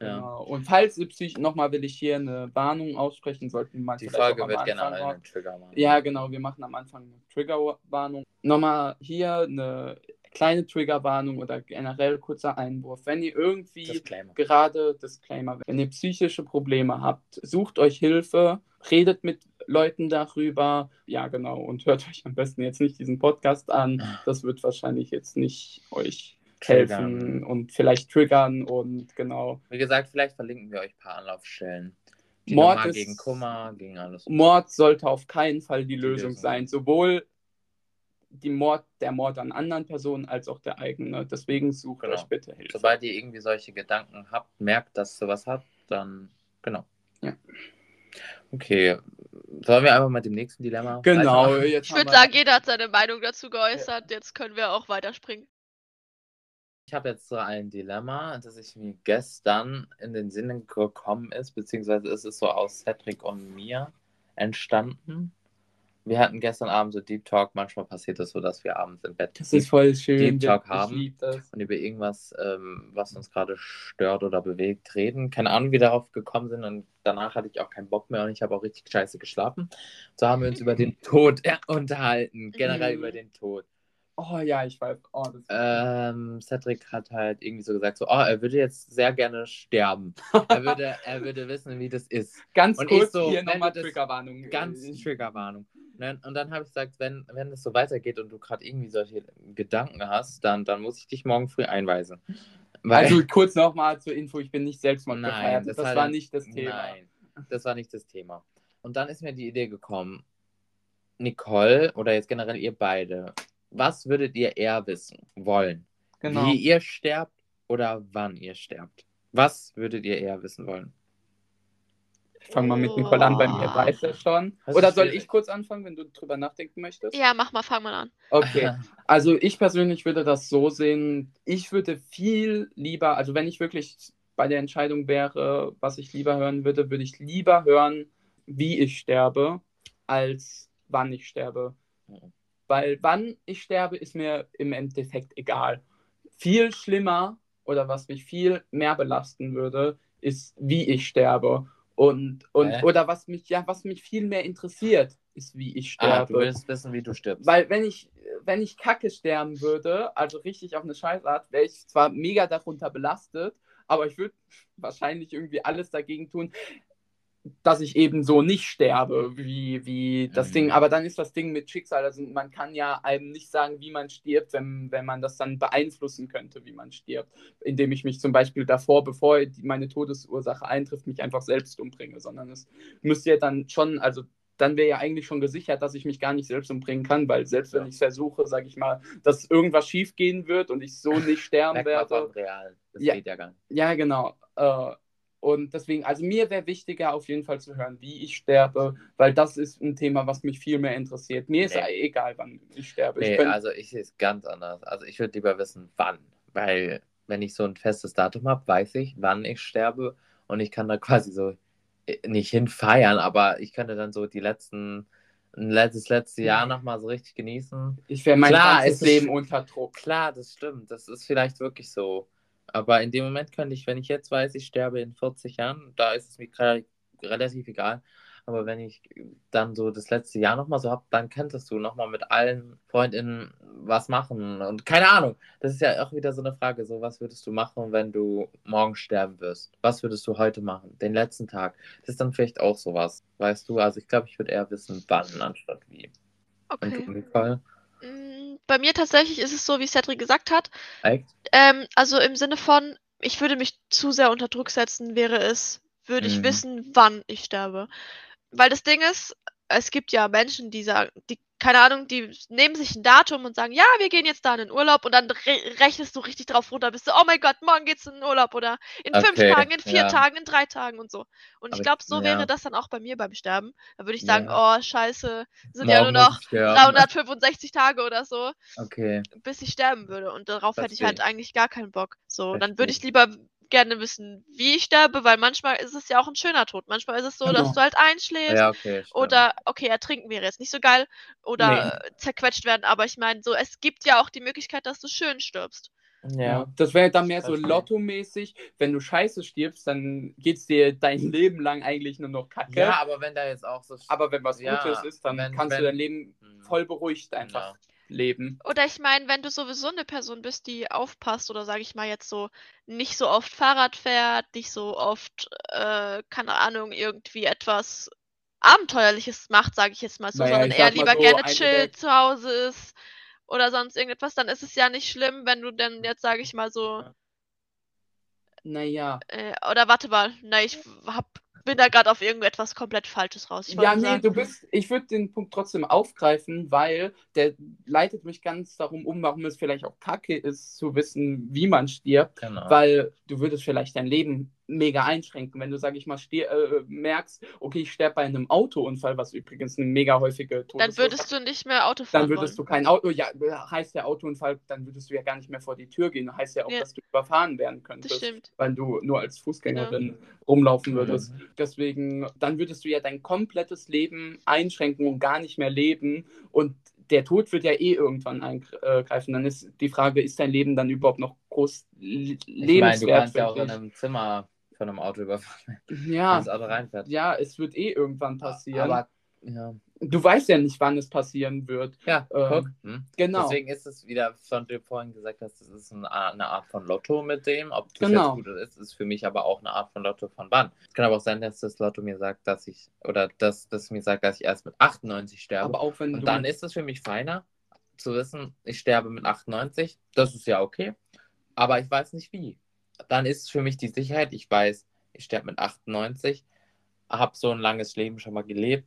Ja. Genau. Und falls Psych, nochmal will ich hier eine Warnung aussprechen, sollten wir mal Die Folge wird generell einen Trigger machen. Ja, genau, wir machen am Anfang eine Triggerwarnung. Nochmal hier eine kleine Triggerwarnung oder generell kurzer Einwurf. Wenn ihr irgendwie Disclaimer. gerade Disclaimer, wenn ihr psychische Probleme habt, sucht euch Hilfe, redet mit Leuten darüber. Ja, genau, und hört euch am besten jetzt nicht diesen Podcast an. Das wird wahrscheinlich jetzt nicht euch helfen Triggern. und vielleicht triggern und genau. Wie gesagt, vielleicht verlinken wir euch ein paar Anlaufstellen. Die Mord ist- gegen Kummer, gegen alles. Mord sollte auf keinen Fall die, Lösung Lösung. sein. Sowohl die Mord, der Mord an anderen Personen als auch der eigene. Deswegen sucht Genau. euch bitte Hilfe. Sobald ihr irgendwie solche Gedanken habt, merkt, dass ihr was habt, dann genau. Ja. Okay, sollen wir einfach mit dem nächsten Dilemma Genau, jetzt Ich würde sagen, jeder hat seine Meinung dazu geäußert. Jetzt können wir auch weiterspringen. Ich habe jetzt so ein Dilemma, das ich mir gestern in den Sinn gekommen ist, beziehungsweise ist es so aus Cedric und mir entstanden. Wir hatten gestern Abend so Deep Talk. Manchmal passiert es so, dass wir abends im Bett das ist voll schön. Deep Talk haben. das. und über irgendwas, ähm, was uns gerade stört oder bewegt, reden. Keine Ahnung, wie wir darauf gekommen sind. Und danach hatte ich auch keinen Bock mehr und ich habe auch richtig scheiße geschlafen. So haben wir uns über den Tod äh, unterhalten. Generell Mhm. über den Tod. Oh ja, ich weiß. Oh, das Ähm, Cedric hat halt irgendwie so gesagt, so, oh, er würde jetzt sehr gerne sterben. Er würde, er würde wissen, wie das ist. Ganz und kurz so, hier nochmal das- Triggerwarnung. Ganz Äh, Triggerwarnung. Ne? Und dann habe ich gesagt, wenn, wenn es so weitergeht und du gerade irgendwie solche Gedanken hast, dann, dann muss ich dich morgen früh einweisen. Weil, Also kurz nochmal zur Info, ich bin nicht Selbstmord Nein, gefeiert. das Das, war nicht das Thema. Nein, das war nicht das Thema. Und dann ist mir die Idee gekommen, Nicole oder jetzt generell ihr beide, was würdet ihr eher wissen wollen? Genau. Wie ihr sterbt oder wann ihr sterbt? Was würdet ihr eher wissen wollen? Fang mal mit Nicole an, bei mir weiß er schon. Oder soll ich kurz anfangen, wenn du drüber nachdenken möchtest? Ja, mach mal, fang mal an. Okay. Also ich persönlich würde das so sehen, ich würde viel lieber, also wenn ich wirklich bei der Entscheidung wäre, was ich lieber hören würde, würde ich lieber hören, wie ich sterbe, als wann ich sterbe. Weil wann ich sterbe, ist mir im Endeffekt egal. Viel schlimmer oder was mich viel mehr belasten würde, ist, wie ich sterbe. Und, und Hä? oder was mich, ja, was mich viel mehr interessiert, ist, wie ich sterbe. Ah, du willst wissen, wie du stirbst. Weil wenn ich, wenn ich kacke sterben würde, also richtig auf eine Scheißart, wäre ich zwar mega darunter belastet, aber ich würde wahrscheinlich irgendwie alles dagegen tun, dass ich eben so nicht sterbe, wie, wie das Mhm. Ding. Aber dann ist das Ding mit Schicksal. Also man kann ja einem nicht sagen, wie man stirbt, wenn, wenn man das dann beeinflussen könnte, wie man stirbt. Indem ich mich zum Beispiel davor, bevor meine Todesursache eintrifft, mich einfach selbst umbringe. Sondern es müsste ja dann schon, also dann wäre ja eigentlich schon gesichert, dass ich mich gar nicht selbst umbringen kann, weil selbst wenn Ja. ich es versuche, sage ich mal, dass irgendwas schief gehen wird und ich so nicht sterben werde. Real. Das Ja. geht ja gar nicht. Ja, genau. Äh, und deswegen, also mir wäre wichtiger auf jeden Fall zu hören, wie ich sterbe, weil das ist ein Thema, was mich viel mehr interessiert. Mir ist Nee. egal, wann ich sterbe. ich Nee, bin, also ich sehe es ganz anders. Also ich würde lieber wissen, wann. Weil wenn ich so ein festes Datum habe, weiß ich, wann ich sterbe und ich kann da quasi so äh, nicht hinfeiern, aber ich könnte dann so die letzten, das letzte Jahr nochmal so richtig genießen. ich wäre mein Klar, ganzes es ist- Leben unter Druck. Klar, das stimmt. Das ist vielleicht wirklich so. Aber in dem Moment könnte ich, wenn ich jetzt weiß, ich sterbe in 40 Jahren, da ist es mir relativ egal. Aber wenn ich dann so das letzte Jahr nochmal so habe, dann könntest du nochmal mit allen FreundInnen was machen. Und keine Ahnung, das ist ja auch wieder so eine Frage, so was würdest du machen, wenn du morgen sterben wirst? Was würdest du heute machen? Den letzten Tag? Das ist dann vielleicht auch sowas, weißt du? Also ich glaube, ich würde eher wissen, wann anstatt wie. Und Okay. du, Nicole? Mm, Bei mir tatsächlich ist es so, wie Cedric gesagt hat. Ähm, also im Sinne von, ich würde mich zu sehr unter Druck setzen, wäre es, würde ich Mhm. wissen, wann ich sterbe. Weil das Ding ist, es gibt ja Menschen, die sagen, die keine Ahnung, die nehmen sich ein Datum und sagen, ja, wir gehen jetzt da in den Urlaub und dann re rechnest du richtig drauf runter, bist du, oh mein Gott, morgen geht's in den Urlaub oder in fünf Okay, Tagen, in vier ja. Tagen, in drei Tagen und so. Und ich Aber glaube, so ja. wäre das dann auch bei mir beim Sterben. Da würde ich sagen, Ja. oh, scheiße, sind ja nur noch ich sterben. 365 Tage oder so, Okay. bis ich sterben würde. Und darauf hätte ich halt eigentlich gar keinen Bock. So, dann würde ich lieber gerne wissen, wie ich sterbe, weil manchmal ist es ja auch ein schöner Tod. Manchmal ist es so, dass Genau. du halt einschläfst Ja, okay. oder, okay, ertrinken wäre jetzt nicht so geil. Oder äh, zerquetscht werden. Aber ich meine, so, es gibt ja auch die Möglichkeit, dass du schön stirbst. Ja. Das wäre dann mehr so. Lotto-mäßig. Wenn du scheiße stirbst, dann geht's dir dein Leben lang eigentlich nur noch kacke. Ja, aber wenn da jetzt auch so. aber wenn was Ja, Gutes ist, dann wenn- kannst wenn- du dein Leben Hm. voll beruhigt einfach Ja. Leben. Oder ich meine, wenn du sowieso eine Person bist, die aufpasst oder sage ich mal jetzt so nicht so oft Fahrrad fährt, nicht so oft, äh, keine Ahnung, irgendwie etwas Abenteuerliches macht, sage ich jetzt mal so, Naja, sondern eher lieber so, gerne der- zu Hause ist oder sonst irgendetwas, dann ist es ja nicht schlimm, wenn du denn jetzt, sage ich mal so, Naja. äh, oder warte mal, na, ich hab, bin da gerade auf irgendetwas komplett Falsches raus. Ich Ja, nee, sagen, du bist, ich würde den Punkt trotzdem aufgreifen, weil der leitet mich ganz darum um, warum es vielleicht auch kacke ist, zu wissen, wie man stirbt, Genau. weil du würdest vielleicht dein Leben mega einschränken, wenn du, sag ich mal, äh, merkst, okay, ich sterbe bei einem Autounfall, was übrigens eine mega häufige dann Todesursache würdest du nicht mehr Auto fahren dann würdest wollen. du kein Auto, ja, heißt der Autounfall, dann würdest du ja gar nicht mehr vor die Tür gehen. Heißt ja auch, Ja. dass du überfahren werden Das könntest, stimmt. weil du nur als Fußgängerin rumlaufen würdest. Mhm. Deswegen, dann würdest du ja dein komplettes Leben einschränken und gar nicht mehr leben. Und der Tod wird ja eh irgendwann eingreifen. Dann ist die Frage, ist dein Leben dann überhaupt noch groß le- Ich meine, du lebenswert kannst ja auch in einem Zimmer von einem Auto überfahren, wenn Ja, das Auto reinfährt. ja, es wird eh irgendwann passieren. Aber, ja. du weißt ja nicht, wann es passieren wird. Ja, Ähm, guck. Hm. Genau. Deswegen ist es wieder, von du vorhin gesagt hast, das ist eine Art, von Lotto mit dem. Ob das Genau. jetzt gut ist, ist für mich aber auch eine Art von Lotto von wann. Es kann aber auch sein, dass das Lotto mir sagt, dass ich, oder dass das mir sagt, dass ich erst mit 98 sterbe. Aber auch wenn Und du dann ist es für mich feiner zu wissen, ich sterbe mit 98. Das ist ja okay. Aber ich weiß nicht wie. Dann ist für mich die Sicherheit, ich weiß, ich sterbe mit 98, habe so ein langes Leben schon mal gelebt.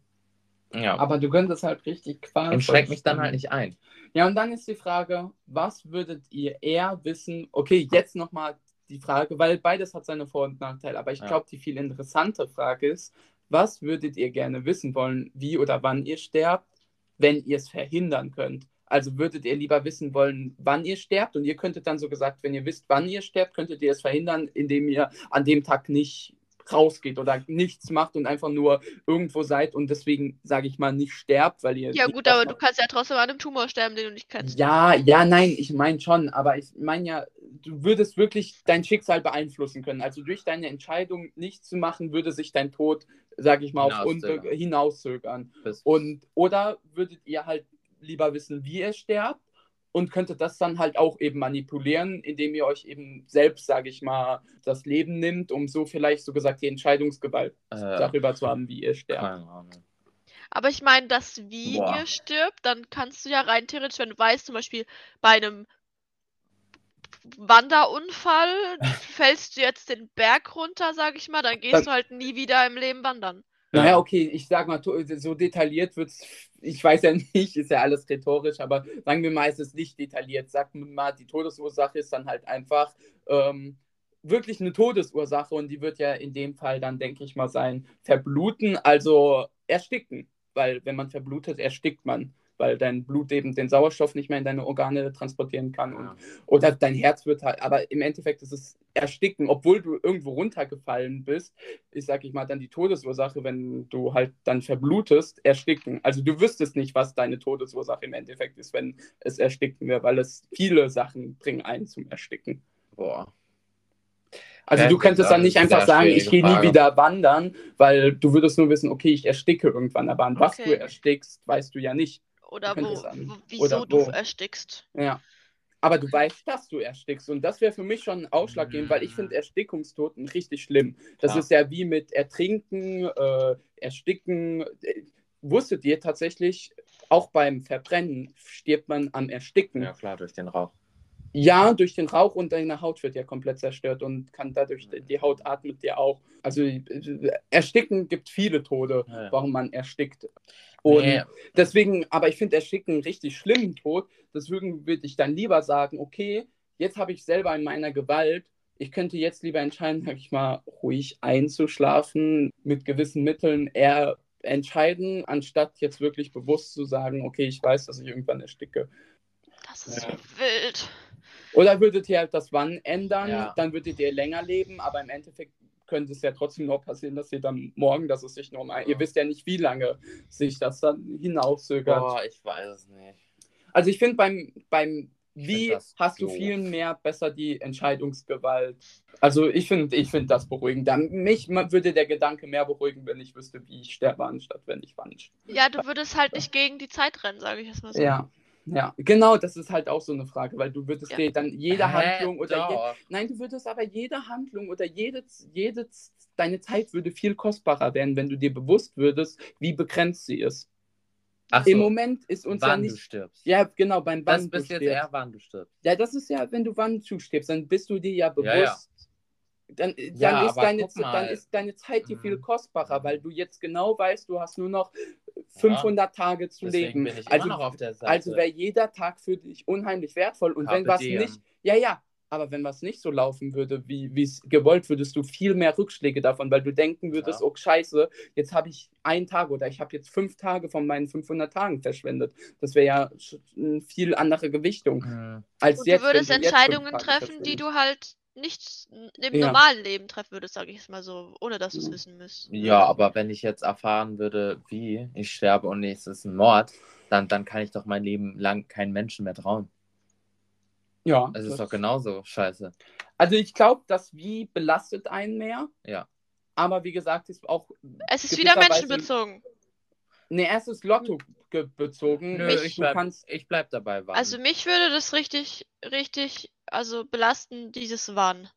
Ja. Aber du könntest halt richtig quasi. und schränkt mich dann halt nicht ein. Ja, und dann ist die Frage, was würdet ihr eher wissen? Okay, jetzt nochmal die Frage, weil beides hat seine Vor- und Nachteile, aber ich Ja. glaube, die viel interessante Frage ist, was würdet ihr gerne wissen wollen, wie oder wann ihr sterbt, wenn ihr es verhindern könnt? Also würdet ihr lieber wissen wollen, wann ihr sterbt und ihr könntet dann so gesagt, wenn ihr wisst, wann ihr sterbt, könntet ihr es verhindern, indem ihr an dem Tag nicht rausgeht oder nichts macht und einfach nur irgendwo seid und deswegen, sage ich mal, nicht sterbt, weil ihr... Ja gut, aber macht. du kannst ja trotzdem an einem Tumor sterben, den du nicht kennst. Ja, ja, nein, ich meine schon, aber ich meine ja, du würdest wirklich dein Schicksal beeinflussen können. Also durch deine Entscheidung, nichts zu machen, würde sich dein Tod, sage ich mal, auf Hinauszögern. unter hinauszögern. Und oder würdet ihr halt lieber wissen, wie ihr sterbt und könntet das dann halt auch eben manipulieren, indem ihr euch eben selbst, sage ich mal, das Leben nimmt, um so vielleicht so gesagt die Entscheidungsgewalt Äh, darüber zu haben, wie ihr sterbt. keine Ahnung. Aber ich meine, das wie Boah. ihr stirbt, dann kannst du ja rein theoretisch, wenn du weißt, zum Beispiel bei einem Wanderunfall fällst du jetzt den Berg runter, sag ich mal, dann gehst Dann- du halt nie wieder im Leben wandern. Naja, Ja. okay, ich sag mal, so detailliert wird's. ich weiß ja nicht, ist ja alles rhetorisch, aber sagen wir mal, es ist nicht detailliert. Sagen wir mal, die Todesursache ist dann halt einfach ähm, wirklich eine Todesursache und die wird ja in dem Fall dann, denke ich mal, sein Verbluten, also ersticken. Weil wenn man verblutet, erstickt man, weil dein Blut eben den Sauerstoff nicht mehr in deine Organe transportieren kann. Und Ja. oder dein Herz wird halt, aber im Endeffekt ist es Ersticken, obwohl du irgendwo runtergefallen bist, ist, sag ich mal, dann die Todesursache, wenn du halt dann verblutest, Ersticken. Also du wüsstest nicht, was deine Todesursache im Endeffekt ist, wenn es Ersticken wäre, weil es viele Sachen bringen einen zum Ersticken. Boah. Also Ja, du könntest dann nicht einfach sagen, ich gehe nie wieder wandern, weil du würdest nur wissen, okay, ich ersticke irgendwann, aber an was Okay. du erstickst, weißt du ja nicht. Oder wo, wieso Oder du wo. erstickst. Ja. Aber du weißt, dass du erstickst. Und das wäre für mich schon ausschlaggebend, weil ich finde Erstickungstoten richtig schlimm. Das Klar. ist ja wie mit Ertrinken, äh, Ersticken. Äh, Wusstet ihr tatsächlich, auch beim Verbrennen stirbt man am Ersticken? Ja, klar, durch den Rauch. Ja, durch den Rauch und deine Haut wird ja komplett zerstört und kann dadurch, die Haut atmet dir auch. Also äh, ersticken gibt viele Tode, Ja, ja. warum man erstickt. Und Nee. deswegen, aber ich finde Ersticken einen richtig schlimmen Tod. Deswegen würde ich dann lieber sagen, okay, jetzt habe ich selber in meiner Gewalt. Ich könnte jetzt lieber entscheiden, sag ich mal, ruhig einzuschlafen, mit gewissen Mitteln eher entscheiden, anstatt jetzt wirklich bewusst zu sagen, okay, ich weiß, dass ich irgendwann ersticke. Das ist Ja. wild. Oder würdet ihr halt das Wann ändern, Ja. dann würdet ihr länger leben, aber im Endeffekt könnte es ja trotzdem noch passieren, dass ihr dann morgen, dass es sich um ein, ihr wisst ja nicht, wie lange sich das dann hinauszögert. Boah, ich weiß es nicht. Also ich finde beim, beim Wie hast du doof. viel mehr besser die Entscheidungsgewalt. Also ich finde ich find das beruhigend. Dann, mich würde der Gedanke mehr beruhigen, wenn ich wüsste, wie ich sterbe, anstatt wenn ich wann. sterbe. Ja, du würdest halt nicht gegen die Zeit rennen, sage ich jetzt mal so. Ja. Ja, genau, das ist halt auch so eine Frage, weil du würdest Ja. dir dann jede Hä? Handlung oder je. Nein, du würdest aber jede Handlung oder jede, jede, deine Zeit würde viel kostbarer werden, wenn du dir bewusst würdest, wie begrenzt sie ist. Ach Im so, Moment ist uns ja wann du nicht. stirbst. Ja, genau, beim das Wann bist du jetzt stirbst. eher, wann du stirbst. Ja, das ist ja, wenn du wann zustirbst, dann bist du dir ja bewusst. Ja, ja. Dann, dann, Ja, ist deine, dann ist deine Zeit dir viel Mhm. kostbarer, weil du jetzt genau weißt, du hast nur noch 500 Tage zu Deswegen leben. bin ich also immer noch auf der Seite. also wäre jeder Tag für dich unheimlich wertvoll. Und wenn Carpe was diem. nicht, ja, ja, aber wenn was nicht so laufen würde, wie es gewollt, würdest du viel mehr Rückschläge davon, weil du denken würdest, Ja. oh scheiße, jetzt habe ich einen Tag oder ich habe jetzt fünf Tage von meinen 500 Tagen verschwendet. Das wäre ja eine viel andere Gewichtung Hm. als Und jetzt. du würdest wenn Entscheidungen treffen, die du halt nicht im Ja. normalen Leben treffen würdest, sage ich jetzt mal so, ohne dass du es Ja. wissen müsst. Ja, aber wenn ich jetzt erfahren würde, wie ich sterbe und es ist ein Mord, dann, dann kann ich doch mein Leben lang keinen Menschen mehr trauen. Ja. Es ist doch genauso scheiße. Also ich glaube, das Wie belastet einen mehr. Ja. Aber wie gesagt, ist auch. Es ist wieder menschenbezogen. Ne, erstes Lotto ge- bezogen. Nö, Mich- ich du bleib, kannst. ich bleib dabei. Wann. Also mich würde das richtig, richtig, also belasten, dieses Wann.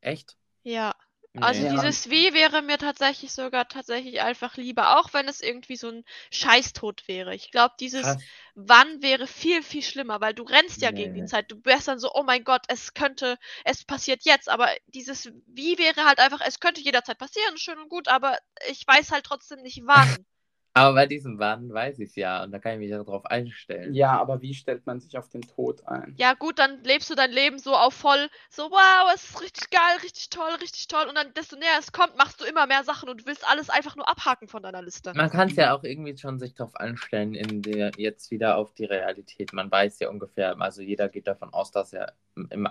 Echt? Ja. Nee. Also Ja. dieses Wie wäre mir tatsächlich sogar tatsächlich einfach lieber, auch wenn es irgendwie so ein Scheißtod wäre. Ich glaube, dieses Krass. Wann wäre viel, viel schlimmer, weil du rennst ja gegen die Nee. Zeit. Du wärst dann so, oh mein Gott, es könnte, es passiert jetzt. Aber dieses Wie wäre halt einfach, es könnte jederzeit passieren, schön und gut, aber ich weiß halt trotzdem nicht wann. Aber bei diesem Wann weiß ich es ja und da kann ich mich ja darauf einstellen. Ja, aber wie stellt man sich auf den Tod ein? Ja, gut, dann lebst du dein Leben so auf voll, so, wow, es ist richtig geil, richtig toll, richtig toll. Und dann, desto näher es kommt, machst du immer mehr Sachen und willst alles einfach nur abhaken von deiner Liste. Man kann es ja auch irgendwie schon sich darauf einstellen, in der, jetzt wieder auf die Realität. Man weiß ja ungefähr, also jeder geht davon aus, dass er im,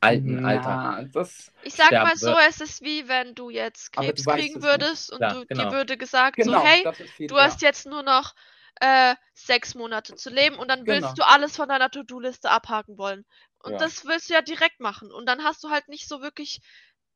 alten Alter. Ja, das. Ich sag mal so, wird. es ist wie wenn du jetzt du Krebs weißt kriegen würdest und Ja, du, genau. dir würde gesagt, Genau, so, hey, viel, du hast jetzt nur noch äh, sechs Monate zu leben und dann Genau. willst du alles von deiner To-Do-Liste abhaken wollen. Und Ja. das willst du ja direkt machen. Und dann hast du halt nicht so wirklich,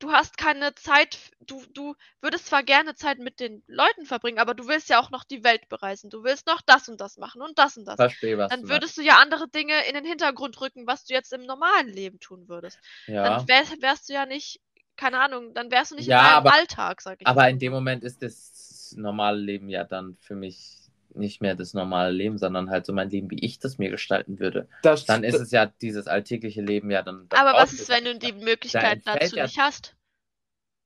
du hast keine Zeit, du, du würdest zwar gerne Zeit mit den Leuten verbringen, aber du willst ja auch noch die Welt bereisen. Du willst noch das und das machen und das und das. Verstehe, was Dann du würdest du ja andere Dinge in den Hintergrund rücken, was du jetzt im normalen Leben tun würdest. Ja. Dann wär, wärst du ja nicht, keine Ahnung, dann wärst du nicht Ja, in deinem aber- Alltag, sag ich Aber jetzt in mal dem. Moment ist das normale Leben ja dann für mich nicht mehr das normale Leben, sondern halt so mein Leben, wie ich das mir gestalten würde. das, Dann ist es ja dieses alltägliche Leben ja dann. dann Aber was ist, wenn du das die nicht. Möglichkeit entfällt dazu ja- nicht hast?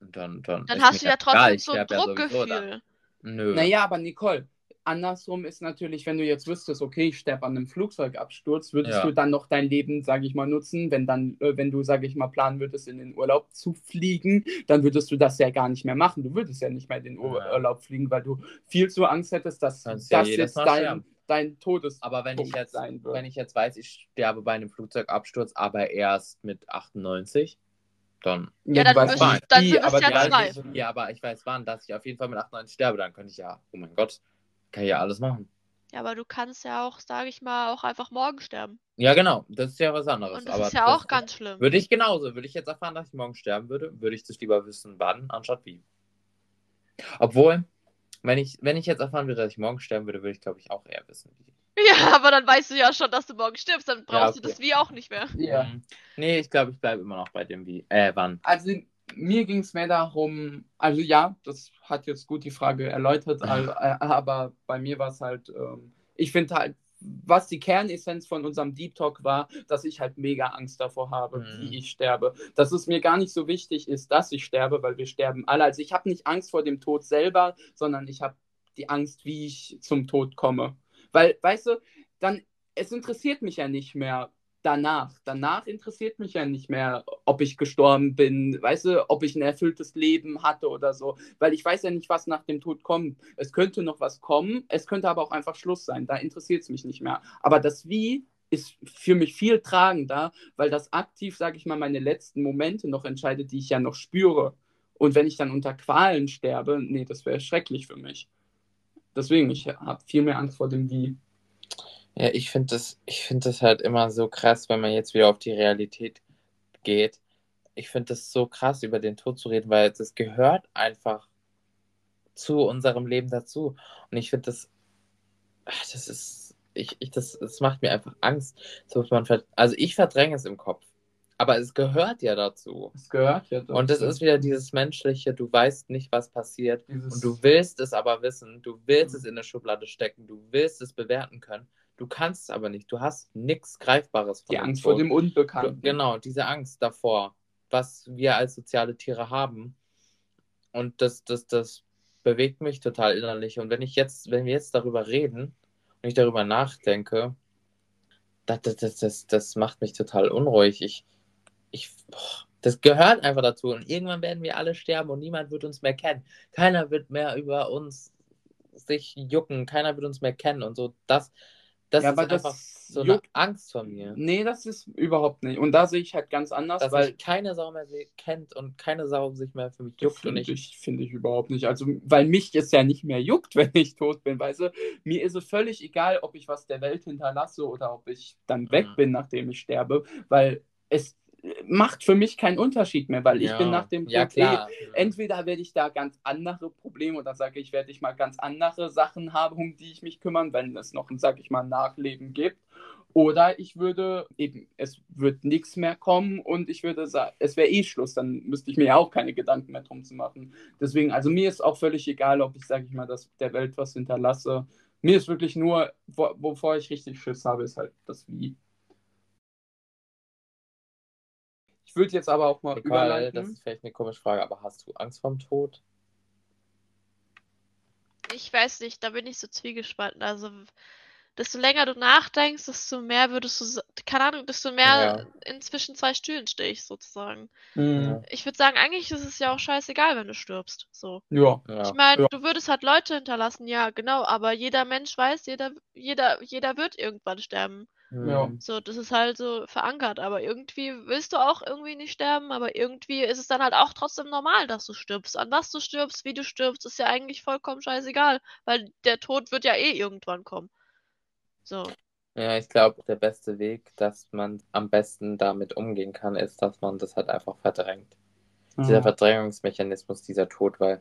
Und Dann, dann, Dann hast du ja das trotzdem so ein. Druckgefühl. Nö. Naja, aber Nicole, andersrum ist natürlich, wenn du jetzt wüsstest, okay, ich sterbe an einem Flugzeugabsturz, würdest Ja. du dann noch dein Leben, sage ich mal, nutzen, wenn dann, äh, wenn du, sage ich mal, planen würdest, in den Urlaub zu fliegen, dann würdest du das ja gar nicht mehr machen. Du würdest ja nicht mehr in den Ur Ja. Urlaub fliegen, weil du viel zu Angst hättest, dass Kannst ja das jedes jetzt dein, sterben. dein Todes. Aber wenn ich jetzt, sein wird. wenn ich jetzt weiß, ich sterbe bei einem Flugzeugabsturz, aber erst mit 98, dann. Ja, dann weißt dann wie, wird es aber ja du weißt zwei. nicht- Ja, aber ich weiß wann, dass ich auf jeden Fall mit 98 sterbe, dann könnte ich ja, oh mein Gott, kann ich ja alles machen. Ja, aber du kannst ja auch, sage ich mal, auch einfach morgen sterben. Ja, genau, das ist ja was anderes. Und das aber ist ja auch ganz schlimm. Würde ich genauso. Würde ich jetzt erfahren, dass ich morgen sterben würde, würde ich das lieber wissen, wann, anstatt wie. Obwohl, wenn ich, wenn ich jetzt erfahren würde, dass ich morgen sterben würde, würde ich, glaube ich, auch eher wissen, wie. Ja, aber dann weißt du ja schon, dass du morgen stirbst, dann brauchst du okay. das Wie auch nicht mehr. Ja. Mhm. Nee, ich glaube, ich bleibe immer noch bei dem wie. Äh, wann. Also mir ging es mehr darum, also ja, das hat jetzt gut die Frage erläutert, al- äh, aber bei mir war es halt, ähm, ich finde halt, was die Kernessenz von unserem Deep Talk war, dass ich halt mega Angst davor habe, Mhm. wie ich sterbe. Dass es mir gar nicht so wichtig ist, dass ich sterbe, weil wir sterben alle. Also ich habe nicht Angst vor dem Tod selber, sondern ich habe die Angst, wie ich zum Tod komme. Weil, weißt du, dann, es interessiert mich ja nicht mehr danach. Danach interessiert mich ja nicht mehr, ob ich gestorben bin, weißt du, ob ich ein erfülltes Leben hatte oder so. Weil ich weiß ja nicht, was nach dem Tod kommt. Es könnte noch was kommen, es könnte aber auch einfach Schluss sein. Da interessiert es mich nicht mehr. Aber das Wie ist für mich viel tragender, weil das aktiv, sage ich mal, meine letzten Momente noch entscheidet, die ich ja noch spüre. Und wenn ich dann unter Qualen sterbe, nee, das wäre schrecklich für mich. Deswegen, ich habe viel mehr Angst vor dem Wie. Ja, ich finde das, ich finde das halt immer so krass, wenn man jetzt wieder auf die Realität geht. Ich finde das so krass, über den Tod zu reden, weil das gehört einfach zu unserem Leben dazu. Und ich finde das, ach, das ist, ich, ich, das, das macht mir einfach Angst. Man, also ich verdränge es im Kopf. Aber es gehört ja dazu. Das gehört ja dazu. Und das ist wieder dieses menschliche, du weißt nicht, was passiert. Dieses, Und du willst es aber wissen, du willst es in eine Schublade stecken, du willst es bewerten können. Du kannst es aber nicht. Du hast nichts Greifbares von die Angst vor dem Du, Unbekannten. genau, diese Angst davor, was wir als soziale Tiere haben. Und das, das, das bewegt mich total innerlich. Und wenn ich jetzt, wenn wir jetzt darüber reden und ich darüber nachdenke, das, das, das, das, das macht mich total unruhig. Ich, ich, boah, das gehört einfach dazu. Und irgendwann werden wir alle sterben und niemand wird uns mehr kennen. Keiner wird mehr über uns sich jucken. Keiner wird uns mehr kennen. Und so, das, das Ja, ist aber das einfach so eine juckt- Angst von mir. Nee, das ist überhaupt nicht. Und da sehe ich halt ganz anders, Dass weil keine Sau mehr kennt und keine Sau sich mehr für mich juckt. Und Finde ich, ich, finde ich überhaupt nicht. Also, weil mich es ja nicht mehr juckt, wenn ich tot bin, weißt du? Mir ist es völlig egal, ob ich was der Welt hinterlasse oder ob ich dann weg Mhm. bin, nachdem ich sterbe, weil es macht für mich keinen Unterschied mehr, weil ich ja, bin nach dem Ja, klar. entweder werde ich da ganz andere Probleme oder sage ich, werde ich mal ganz andere Sachen haben, um die ich mich kümmern, wenn es noch ein, sag ich mal, Nachleben gibt. Oder ich würde eben, es wird nichts mehr kommen und ich würde sagen, es wäre eh Schluss, dann müsste ich mir ja auch keine Gedanken mehr drum zu machen. Deswegen, also mir ist auch völlig egal, ob ich, sage ich mal, dass der Welt was hinterlasse. Mir ist wirklich nur, wo, wovor ich richtig Schiss habe, ist halt das Wie. Ich würde jetzt aber auch mal Nicole, überleiten. das ist vielleicht eine komische Frage, aber hast du Angst vorm Tod? Ich weiß nicht, da bin ich so zwiegespalten. Also, desto länger du nachdenkst, desto mehr würdest du, keine Ahnung, desto mehr in zwischen zwei Stühlen stehe ich sozusagen. Mhm. Ich würde sagen, eigentlich ist es ja auch scheißegal, wenn du stirbst. So. Ja. Ja. Ich meine, Ja. du würdest halt Leute hinterlassen, ja, genau, aber jeder Mensch weiß, jeder, jeder, jeder wird irgendwann sterben. Ja. Hm. So, das ist halt so verankert, aber irgendwie willst du auch irgendwie nicht sterben, aber irgendwie ist es dann halt auch trotzdem normal, dass du stirbst. An was du stirbst, wie du stirbst, ist ja eigentlich vollkommen scheißegal, weil der Tod wird ja eh irgendwann kommen. So. Ja, ich glaube, der beste Weg, dass man am besten damit umgehen kann, ist, dass man das halt einfach verdrängt. Dieser Ja. Verdrängungsmechanismus, dieser Tod, weil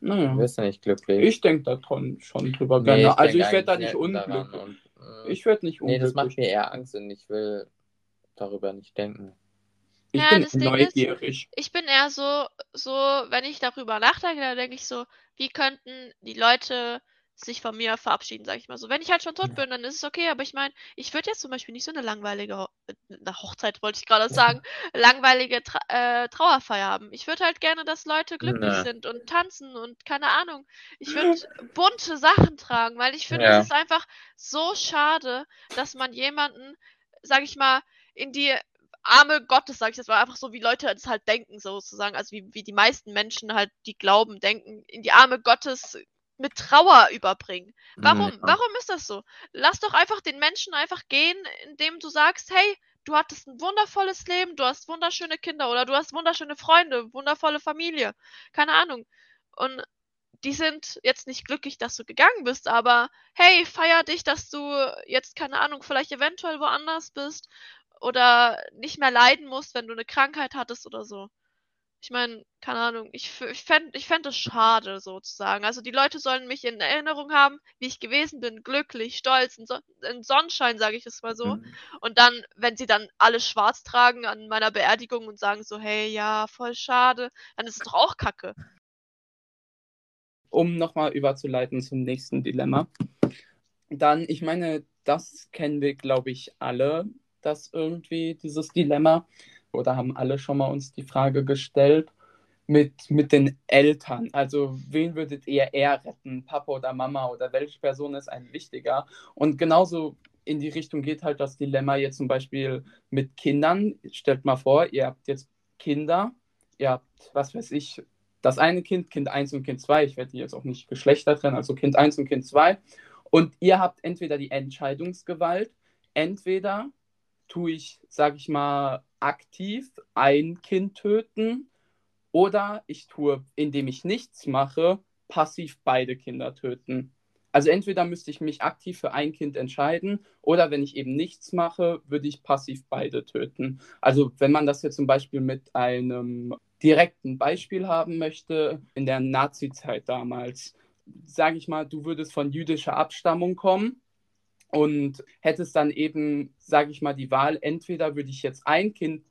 du Naja. wirst ja nicht glücklich. Ich denke da schon, drüber Nee, gerne. also denk ich werde da nicht unglücklich. Äh, Ich werde nicht nee, das macht unglücklich. mir eher Angst und ich will darüber nicht denken. Ich Ja, bin das Ding ist- neugierig. Ich bin eher so, so, wenn ich darüber nachdenke, dann denke ich so, wie könnten die Leute sich von mir verabschieden, sag ich mal so. Wenn ich halt schon tot bin, dann ist es okay, aber ich meine, ich würde jetzt zum Beispiel nicht so eine langweilige Ho eine Hochzeit, wollte ich gerade sagen, langweilige Tra äh, Trauerfeier haben. Ich würde halt gerne, dass Leute glücklich Nee. sind und tanzen und keine Ahnung. Ich würde bunte Sachen tragen, weil ich finde, Ja. es ist einfach so schade, dass man jemanden, sag ich mal, in die Arme Gottes, sag ich jetzt mal, einfach so, wie Leute es halt denken, sozusagen, also wie, wie die meisten Menschen halt, die glauben, denken, in die Arme Gottes mit Trauer überbringen. Warum? Ja. Warum ist das so? Lass doch einfach den Menschen einfach gehen, indem du sagst, hey, du hattest ein wundervolles Leben, du hast wunderschöne Kinder oder du hast wunderschöne Freunde, wundervolle Familie. Keine Ahnung. Und die sind jetzt nicht glücklich, dass du gegangen bist, aber hey, feier dich, dass du jetzt, keine Ahnung, vielleicht eventuell woanders bist oder nicht mehr leiden musst, wenn du eine Krankheit hattest oder so. Ich meine, keine Ahnung, ich, ich fände ich fänd es schade sozusagen. Also die Leute sollen mich in Erinnerung haben, wie ich gewesen bin, glücklich, stolz, in, Son in Sonnenschein, sage ich es mal so. Mhm. Und dann, wenn sie dann alle schwarz tragen an meiner Beerdigung und sagen so, hey, ja, voll schade, dann ist es doch auch Kacke. Um nochmal überzuleiten zum nächsten Dilemma. Dann, ich meine, das kennen wir, glaube ich, alle, das irgendwie, dieses Dilemma. Oder haben alle schon mal uns die Frage gestellt mit, mit den Eltern. Also, wen würdet ihr eher retten? Papa oder Mama oder welche Person ist ein wichtiger? Und genauso in die Richtung geht halt das Dilemma jetzt zum Beispiel mit Kindern. Stellt mal vor, ihr habt jetzt Kinder, ihr habt, was weiß ich, das eine Kind, Kind 1 und Kind 2, ich werde jetzt auch nicht Geschlechter trennen, also Kind 1 und Kind 2. Und ihr habt entweder die Entscheidungsgewalt, entweder tue ich, sage ich mal, aktiv ein Kind töten oder ich tue, indem ich nichts mache, passiv beide Kinder töten. Also entweder müsste ich mich aktiv für ein Kind entscheiden oder wenn ich eben nichts mache, würde ich passiv beide töten. Also wenn man das jetzt zum Beispiel mit einem direkten Beispiel haben möchte, in der Nazi-Zeit damals, sage ich mal, du würdest von jüdischer Abstammung kommen und hättest dann eben, sage ich mal, die Wahl, entweder würde ich jetzt ein Kind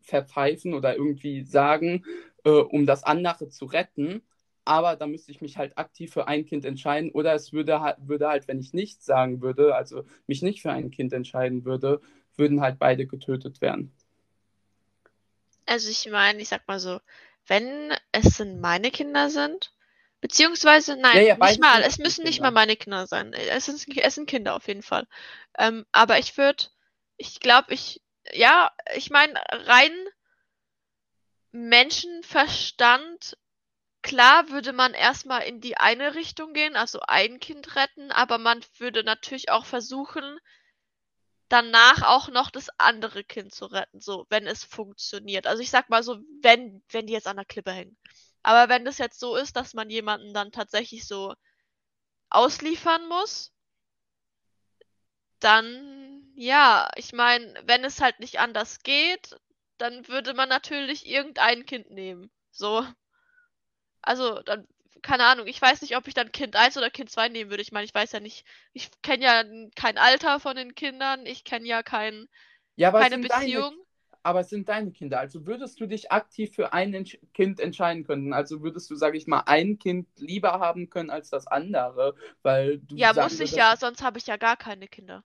verpfeifen oder irgendwie sagen, äh, um das andere zu retten, aber da müsste ich mich halt aktiv für ein Kind entscheiden oder es würde halt, würde halt, wenn ich nichts sagen würde, also mich nicht für ein Kind entscheiden würde, würden halt beide getötet werden. Also ich meine, ich sag mal so, wenn es sind meine Kinder sind, beziehungsweise nein, Ja, ja, nicht mal, es müssen nicht Kinder. mal meine Kinder sein. Es sind, es sind Kinder auf jeden Fall. Ähm, aber ich würde, ich glaube, ich, ja, ich meine, rein Menschenverstand, klar würde man erstmal in die eine Richtung gehen, also ein Kind retten, aber man würde natürlich auch versuchen, danach auch noch das andere Kind zu retten, so, wenn es funktioniert. Also ich sag mal so, wenn, wenn die jetzt an der Klippe hängen. Aber wenn das jetzt so ist, dass man jemanden dann tatsächlich so ausliefern muss, dann ja, ich meine, wenn es halt nicht anders geht, dann würde man natürlich irgendein Kind nehmen. So. Also, dann, keine Ahnung, ich weiß nicht, ob ich dann Kind 1 oder Kind 2 nehmen würde. Ich meine, ich weiß ja nicht, ich kenne ja kein Alter von den Kindern, ich kenne ja kein, Ja, keine sind deine, Beziehung. Aber es sind deine Kinder. Also würdest du dich aktiv für ein Entsch Kind entscheiden können? Also würdest du, sage ich mal, ein Kind lieber haben können als das andere, weil du Ja, muss ich ja, sonst habe ich ja gar keine Kinder.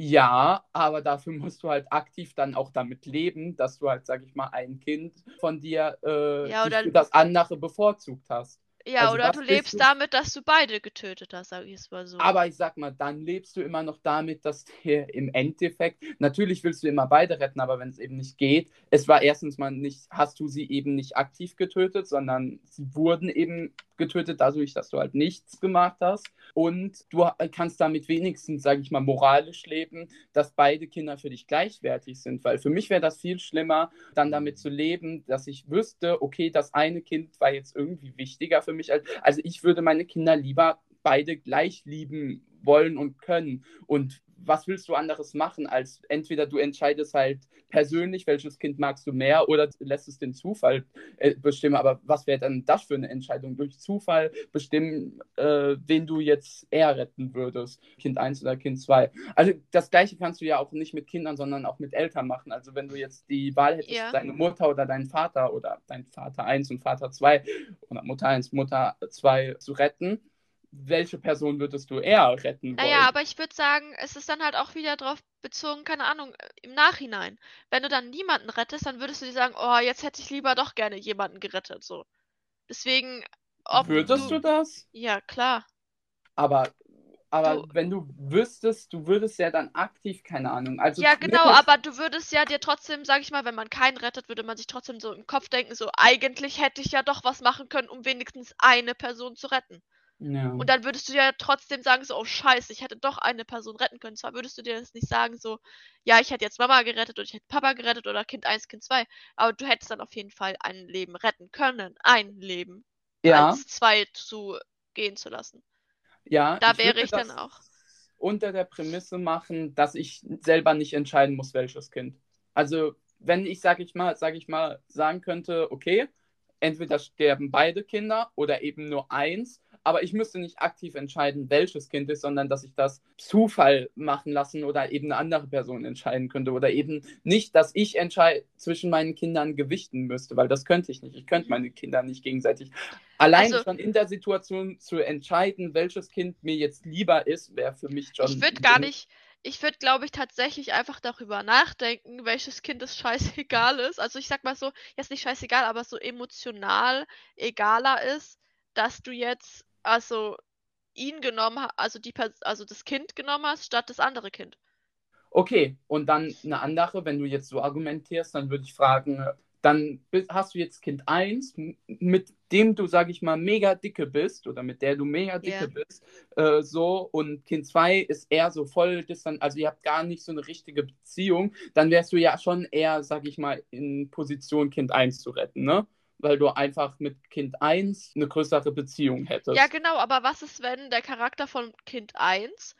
Ja, aber dafür musst du halt aktiv dann auch damit leben, dass du halt, sag ich mal, ein Kind von dir äh, Ja, das andere bevorzugt hast. Ja, Also oder du lebst du- damit, dass du beide getötet hast, sag ich es mal so. Aber ich sag mal, dann lebst du immer noch damit, dass dir im Endeffekt, natürlich willst du immer beide retten, aber wenn es eben nicht geht, es war erstens mal nicht, hast du sie eben nicht aktiv getötet, sondern sie wurden eben getötet dadurch, dass du halt nichts gemacht hast. Und du kannst damit wenigstens, sage ich mal, moralisch leben, dass beide Kinder für dich gleichwertig sind. Weil für mich wäre das viel schlimmer, dann damit zu leben, dass ich wüsste, okay, das eine Kind war jetzt irgendwie wichtiger für mich. Als, also ich würde meine Kinder lieber beide gleich lieben wollen und können. Und was willst du anderes machen, als entweder du entscheidest halt persönlich, welches Kind magst du mehr, oder lässt es den Zufall äh, bestimmen. Aber was wäre dann das für eine Entscheidung? Durch Zufall bestimmen, äh, wen du jetzt eher retten würdest, Kind 1 oder Kind 2. Also das gleiche kannst du ja auch nicht mit Kindern, sondern auch mit Eltern machen. Also wenn du jetzt die Wahl hättest, Ja. deine Mutter oder deinen Vater oder dein Vater 1 und Vater 2 oder Mutter 1, Mutter 2 zu retten, welche Person würdest du eher retten wollen? Naja, aber ich würde sagen, es ist dann halt auch wieder drauf bezogen, keine Ahnung, im Nachhinein. Wenn du dann niemanden rettest, dann würdest du dir sagen, oh, jetzt hätte ich lieber doch gerne jemanden gerettet, so. Deswegen, ob Würdest du das? Ja, klar. Aber, aber Du- wenn du wüsstest, du würdest ja dann aktiv, keine Ahnung. Also Ja, genau, aber du würdest ja dir trotzdem, sag ich mal, wenn man keinen rettet, würde man sich trotzdem so im Kopf denken, so, eigentlich hätte ich ja doch was machen können, um wenigstens eine Person zu retten. Ja. Und dann würdest du ja trotzdem sagen, so, oh scheiße, ich hätte doch eine Person retten können. Zwar würdest du dir das nicht sagen, so, ja, ich hätte jetzt Mama gerettet oder ich hätte Papa gerettet oder Kind 1, Kind 2, aber du hättest dann auf jeden Fall ein Leben retten können. Ein Leben. ja, Als zwei zu gehen zu lassen. ja. Da ich wäre würde ich dann auch. Unter der Prämisse machen, dass ich selber nicht entscheiden muss, welches Kind. Also, wenn ich, sag ich mal, sag ich mal, sagen könnte, okay, entweder sterben beide Kinder oder eben nur eins, aber ich müsste nicht aktiv entscheiden, welches Kind ist, sondern dass ich das Zufall machen lassen oder eben eine andere Person entscheiden könnte oder eben nicht, dass ich entscheide zwischen meinen Kindern gewichten müsste, weil das könnte ich nicht. Ich könnte meine Kinder nicht gegenseitig. Allein Also- schon in der Situation zu entscheiden, welches Kind mir jetzt lieber ist, wäre für mich schon. Ich würde gar nicht, ich würde, glaube ich, tatsächlich einfach darüber nachdenken, welches Kind es scheißegal ist. Also ich sag mal so, jetzt nicht scheißegal, aber so emotional egaler ist, dass du jetzt also ihn genommen also die also das Kind genommen hast, statt das andere Kind. Okay, und dann eine andere, wenn du jetzt so argumentierst, dann würde ich fragen, dann hast du jetzt Kind 1, m- mit dem du, sag ich mal, mega dicke bist oder mit der du mega dicke Ja. bist, äh, so, und Kind 2 ist eher so voll distant, also ihr habt gar nicht so eine richtige Beziehung, dann wärst du ja schon eher, sag ich mal, in Position Kind 1 zu retten, ne? Weil du einfach mit Kind 1 eine größere Beziehung hättest. Ja, genau, aber was ist, wenn der Charakter von Kind 1,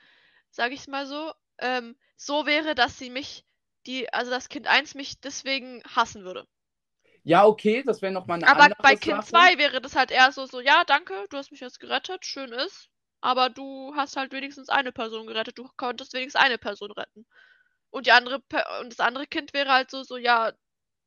sag ich mal so, ähm, so wäre, dass sie mich, die, also das Kind 1 mich deswegen hassen würde. Ja, okay, das wäre nochmal eine Aber andere bei Kind Sache. 2 wäre das halt eher so, so, ja, danke, du hast mich jetzt gerettet, schön ist. Aber du hast halt wenigstens eine Person gerettet, du konntest wenigstens eine Person retten. Und die andere und das andere Kind wäre halt so, so, ja,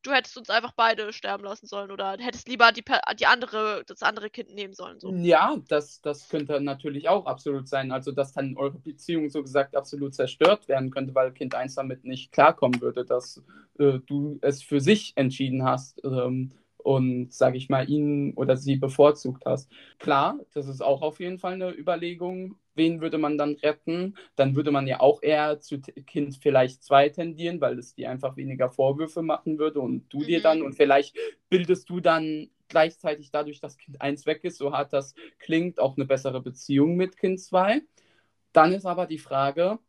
du hättest uns einfach beide sterben lassen sollen oder hättest lieber die, die andere, das andere Kind nehmen sollen. So. Ja, das, das könnte natürlich auch absolut sein. Also, dass dann eure Beziehung so gesagt absolut zerstört werden könnte, weil Kind 1 damit nicht klarkommen würde, dass äh, du es für sich entschieden hast ähm, und, sage ich mal, ihn oder sie bevorzugt hast. Klar, das ist auch auf jeden Fall eine Überlegung. Wen würde man dann retten? Dann würde man ja auch eher zu Kind vielleicht 2 tendieren, weil es dir einfach weniger Vorwürfe machen würde und du dir Mhm. dann und vielleicht bildest du dann gleichzeitig dadurch, dass Kind 1 weg ist, so hart das klingt, auch eine bessere Beziehung mit Kind 2. Dann ist aber die Frage,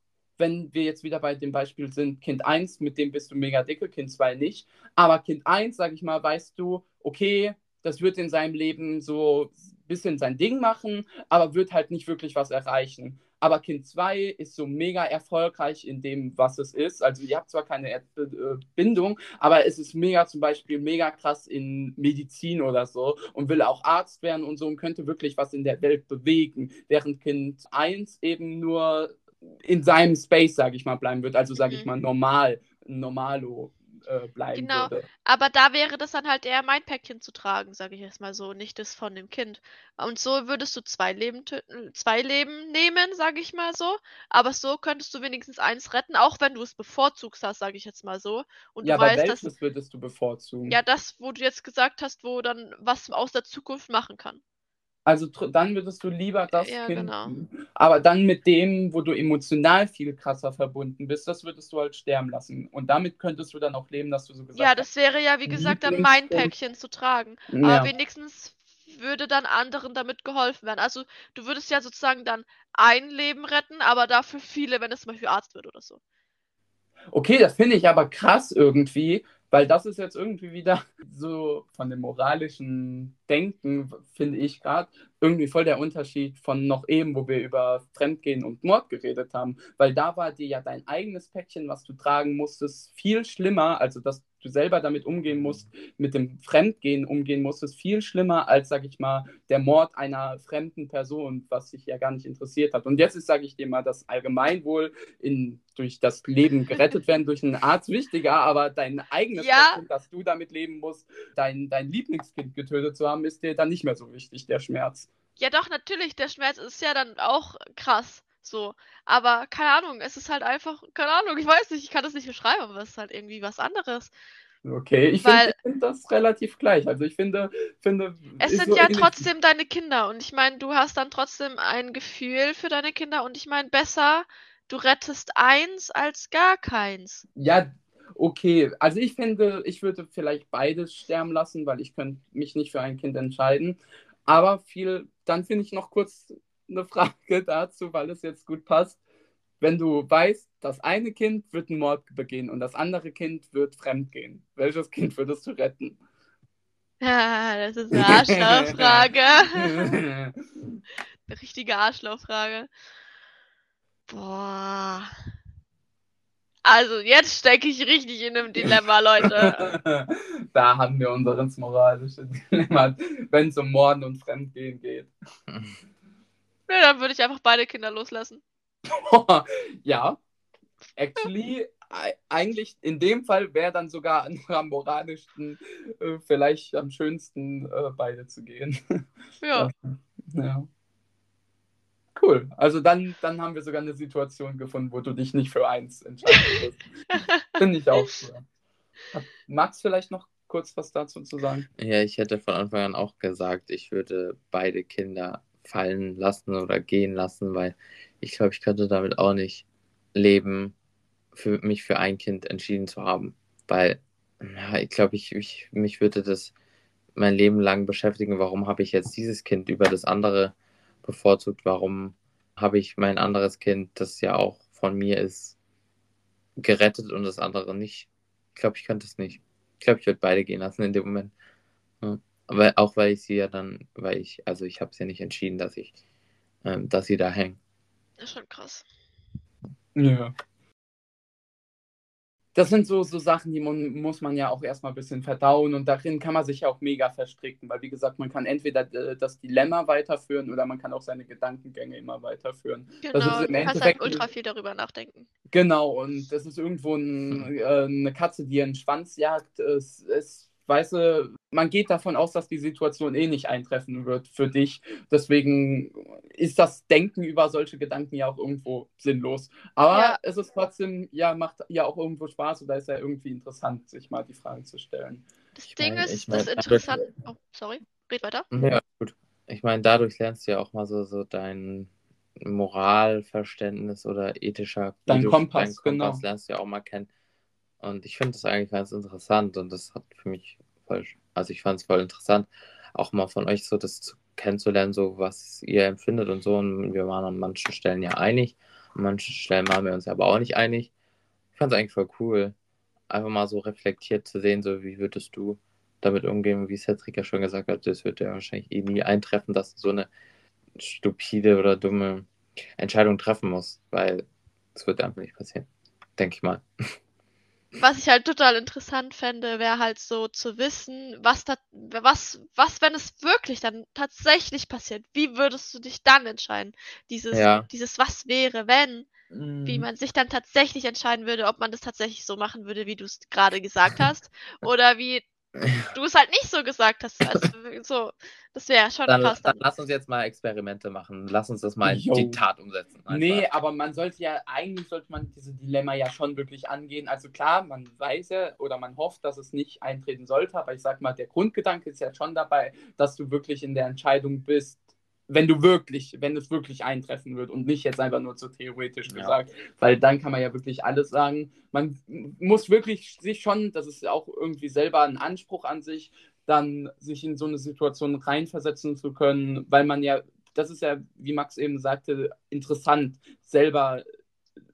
wenn wir jetzt wieder bei dem Beispiel sind, Kind 1, mit dem bist du mega dicke, Kind 2 nicht. Aber Kind 1, sag ich mal, weißt du, okay, das wird in seinem Leben so ein bisschen sein Ding machen, aber wird halt nicht wirklich was erreichen. Aber Kind 2 ist so mega erfolgreich in dem, was es ist. Also ihr habt zwar keine äh, Bindung, aber es ist mega zum Beispiel mega krass in Medizin oder so und will auch Arzt werden und so und könnte wirklich was in der Welt bewegen, während Kind 1 eben nur in seinem Space, sage ich mal, bleiben wird. Also sage ich Mhm. mal normal, normalo äh, bleiben Genau. würde. Aber da wäre das dann halt eher mein Päckchen zu tragen, sage ich jetzt mal so, nicht das von dem Kind. Und so würdest du zwei Leben töten, zwei Leben nehmen, sage ich mal so. Aber so könntest du wenigstens eins retten, auch wenn du es bevorzugst hast, sage ich jetzt mal so. Und ja, du aber weißt, dass welches würdest du bevorzugen? ja das, wo du jetzt gesagt hast, wo dann was aus der Zukunft machen kann. Also dann würdest du lieber das Ja, Kind, genau. aber dann mit dem, wo du emotional viel krasser verbunden bist, das würdest du halt sterben lassen. Und damit könntest du dann auch leben, dass du so gesagt Ja, das wäre ja, wie gesagt, dann mein. Päckchen zu tragen. hast. Aber Ja. wenigstens würde dann anderen damit geholfen werden. Also du würdest ja sozusagen dann ein Leben retten, aber dafür viele, wenn es zum Beispiel Arzt wird oder so. Okay, das finde ich aber krass irgendwie, weil das ist jetzt irgendwie wieder so von dem moralischen Denken, finde ich gerade, irgendwie voll der Unterschied von noch eben, wo wir über Fremdgehen und Mord geredet haben. Weil da war dir ja dein eigenes Päckchen, was du tragen musstest, viel schlimmer, also dass du selber damit umgehen musst, mit dem Fremdgehen umgehen musstest, viel schlimmer als, sag ich mal, der Mord einer fremden Person, was dich ja gar nicht interessiert hat. Und jetzt ist, sage ich dir mal, das Allgemeinwohl in, durch das Leben gerettet werden durch einen Arzt wichtiger, aber dein eigenes Ja. Päckchen, dass du damit leben musst, dein, dein Lieblingskind getötet zu haben, ist dir dann nicht mehr so wichtig, der Schmerz. Ja, doch, natürlich, der Schmerz ist ja dann auch krass. So. Aber keine Ahnung, es ist halt einfach, keine Ahnung, ich weiß nicht, ich kann das nicht beschreiben, aber es ist halt irgendwie was anderes. Okay, ich finde find das relativ gleich. Also ich finde, finde Es sind so ja trotzdem deine Kinder und ich meine, du hast dann trotzdem ein Gefühl für deine Kinder und ich meine, besser, du rettest eins als gar keins. Ja, okay. Also ich finde, ich würde vielleicht beides sterben lassen, weil ich könnte mich nicht für ein Kind entscheiden. Aber viel, dann finde ich noch kurz eine Frage dazu, weil es jetzt gut passt. Wenn du weißt, das eine Kind wird einen Mord begehen und das andere Kind wird fremdgehen, welches Kind würdest du retten? Ja, das ist eine Arschlochfrage. Eine richtige Arschlochfrage. Boah. Also, jetzt stecke ich richtig in einem Dilemma, Leute. da haben wir unser ins moralische Dilemma, wenn es um Morden und Fremdgehen geht. Ja, dann würde ich einfach beide Kinder loslassen. ja, actually, eigentlich in dem Fall wäre dann sogar am moralischsten, äh, vielleicht am schönsten, äh, beide zu gehen. Ja. ja. Cool. Also dann, dann haben wir sogar eine Situation gefunden, wo du dich nicht für eins entscheidest. Finde ich auch cool. Max vielleicht noch kurz was dazu zu sagen? Ja, ich hätte von Anfang an auch gesagt, ich würde beide Kinder fallen lassen oder gehen lassen, weil ich glaube, ich könnte damit auch nicht leben, für mich für ein Kind entschieden zu haben. Weil, ja, ich glaube, ich, ich, mich würde das mein Leben lang beschäftigen, warum habe ich jetzt dieses Kind über das andere bevorzugt, warum habe ich mein anderes Kind, das ja auch von mir ist, gerettet und das andere nicht. Ich glaube, ich könnte es nicht. Ich glaube, ich würde beide gehen lassen in dem Moment. Ja. Aber auch weil ich sie ja dann, weil ich, also ich habe es ja nicht entschieden, dass ich, ähm, dass sie da hängen. Das ist schon krass. Ja. Das sind so, so Sachen, die man, muss man ja auch erstmal ein bisschen verdauen und darin kann man sich ja auch mega verstricken, weil wie gesagt, man kann entweder äh, das Dilemma weiterführen oder man kann auch seine Gedankengänge immer weiterführen. Genau, das ist im du kannst halt ultra viel darüber nachdenken. Genau, und das ist irgendwo ein, äh, eine Katze, die ihren Schwanz jagt. Es, es, weißt du, man geht davon aus, dass die Situation eh nicht eintreffen wird für dich. Deswegen ist das Denken über solche Gedanken ja auch irgendwo sinnlos. Aber Ja. es ist trotzdem, ja, macht ja auch irgendwo Spaß oder ist ja irgendwie interessant, sich mal die Fragen zu stellen. Das Ich Ding mein- ist, ich mein, das Interessante. Oh, sorry. Red weiter. Ja, gut. Ich meine, dadurch lernst du ja auch mal so, so dein Moralverständnis oder ethischer Dein Kompass, dein Kompass genau. lernst du ja auch mal kennen. Und ich finde das eigentlich ganz interessant und das hat für mich voll, also ich fand es voll interessant, auch mal von euch so das zu, kennenzulernen, so was ihr empfindet und so. Und wir waren an manchen Stellen ja einig, an manchen Stellen waren wir uns aber auch nicht einig. Ich fand es eigentlich voll cool, einfach mal so reflektiert zu sehen, so wie würdest du damit umgehen, wie Cedric ja schon gesagt hat, das wird ja wahrscheinlich eh nie eintreffen, dass du so eine stupide oder dumme Entscheidung treffen musst, weil es wird einfach nicht passieren. Denke ich mal. Was ich halt total interessant fände, wäre halt so zu wissen, was da, was, was, wenn es wirklich dann tatsächlich passiert, wie würdest du dich dann entscheiden? Dieses, Ja. dieses was wäre, wenn, Mhm. wie man sich dann tatsächlich entscheiden würde, ob man das tatsächlich so machen würde, wie du es gerade gesagt hast, oder wie du es halt nicht so gesagt hast. Also, so, das wäre schon Dann, krass. dann lass uns jetzt mal Experimente machen. Lass uns das mal in die Tat umsetzen. Einfach. Nee, aber man sollte ja, eigentlich sollte man diese Dilemma ja schon wirklich angehen. Also klar, man weiß ja oder man hofft, dass es nicht eintreten sollte, aber ich sag mal, der Grundgedanke ist ja schon dabei, dass du wirklich in der Entscheidung bist, wenn du wirklich, wenn es wirklich eintreffen wird und nicht jetzt einfach nur so theoretisch Ja. gesagt, weil dann kann man ja wirklich alles sagen. Man muss wirklich sich schon, das ist auch irgendwie selber ein Anspruch an sich, dann sich in so eine Situation reinversetzen zu können, weil man ja, das ist ja, wie Max eben sagte, interessant, selber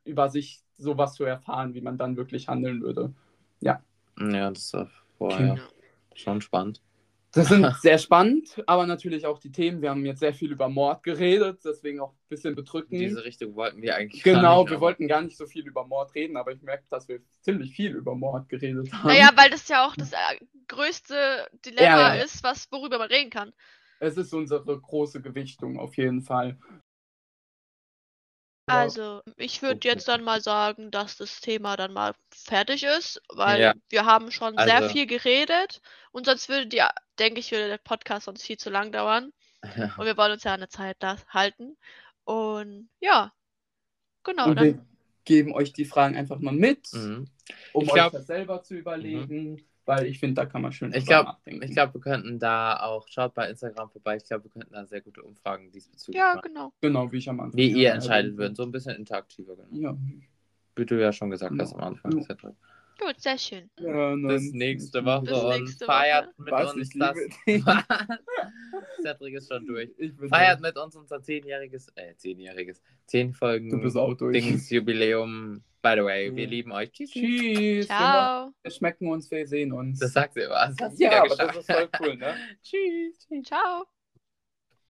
über sich sowas zu erfahren, wie man dann wirklich handeln würde. Ja, das war vorher Okay. schon spannend. Das sind sehr spannend, aber natürlich auch die Themen. Wir haben jetzt sehr viel über Mord geredet, deswegen auch ein bisschen In bedrückend. diese Richtung wollten wir eigentlich gar Genau, nicht, wir aber- wollten gar nicht so viel über Mord reden, aber ich merke, dass wir ziemlich viel über Mord geredet haben. Naja, weil das ja auch das äh, größte Dilemma Ja, ja. ist, was, worüber man reden kann. Es ist unsere große Gewichtung auf jeden Fall. Also, ich würde Okay. jetzt dann mal sagen, dass das Thema dann mal fertig ist, weil Ja. wir haben schon sehr Also- viel geredet und sonst würde die, denke ich, würde der Podcast sonst viel zu lang dauern und wir wollen uns ja eine Zeit da halten und ja, genau, Und dann, wir geben euch die Fragen einfach mal mit, Mhm. um Ich euch glaub- das selber zu überlegen, weil ich finde, da kann man schön Ich glaube, nachdenken. ich glaub, wir könnten da auch, schaut bei Instagram vorbei, ich glaube, wir könnten da sehr gute Umfragen diesbezüglich ja, machen. genau. Genau, wie ich am Anfang Wie ihr entscheidet erwähnt würdet, so ein bisschen interaktiver, genau. habe. Wie du ja schon gesagt hast am Ja. Anfang. Ja. Cedric. Gut, sehr schön. Ja. Bis nächste Woche Bis und nächste feiert Woche. mit Was, uns das. Cedric ist schon durch. Ich bin Feiert mit uns unser zehnjähriges, äh, zehnjähriges, zehn Folgen Du bist auch durch. Dings Jubiläum. By the way, wir lieben euch. Tschüss. Tschüss. Ciao. Wir schmecken uns, wir sehen uns. Das sagt sie immer. Das ja, aber das ist voll cool, ne? Tschüss. Tschüss. Ciao.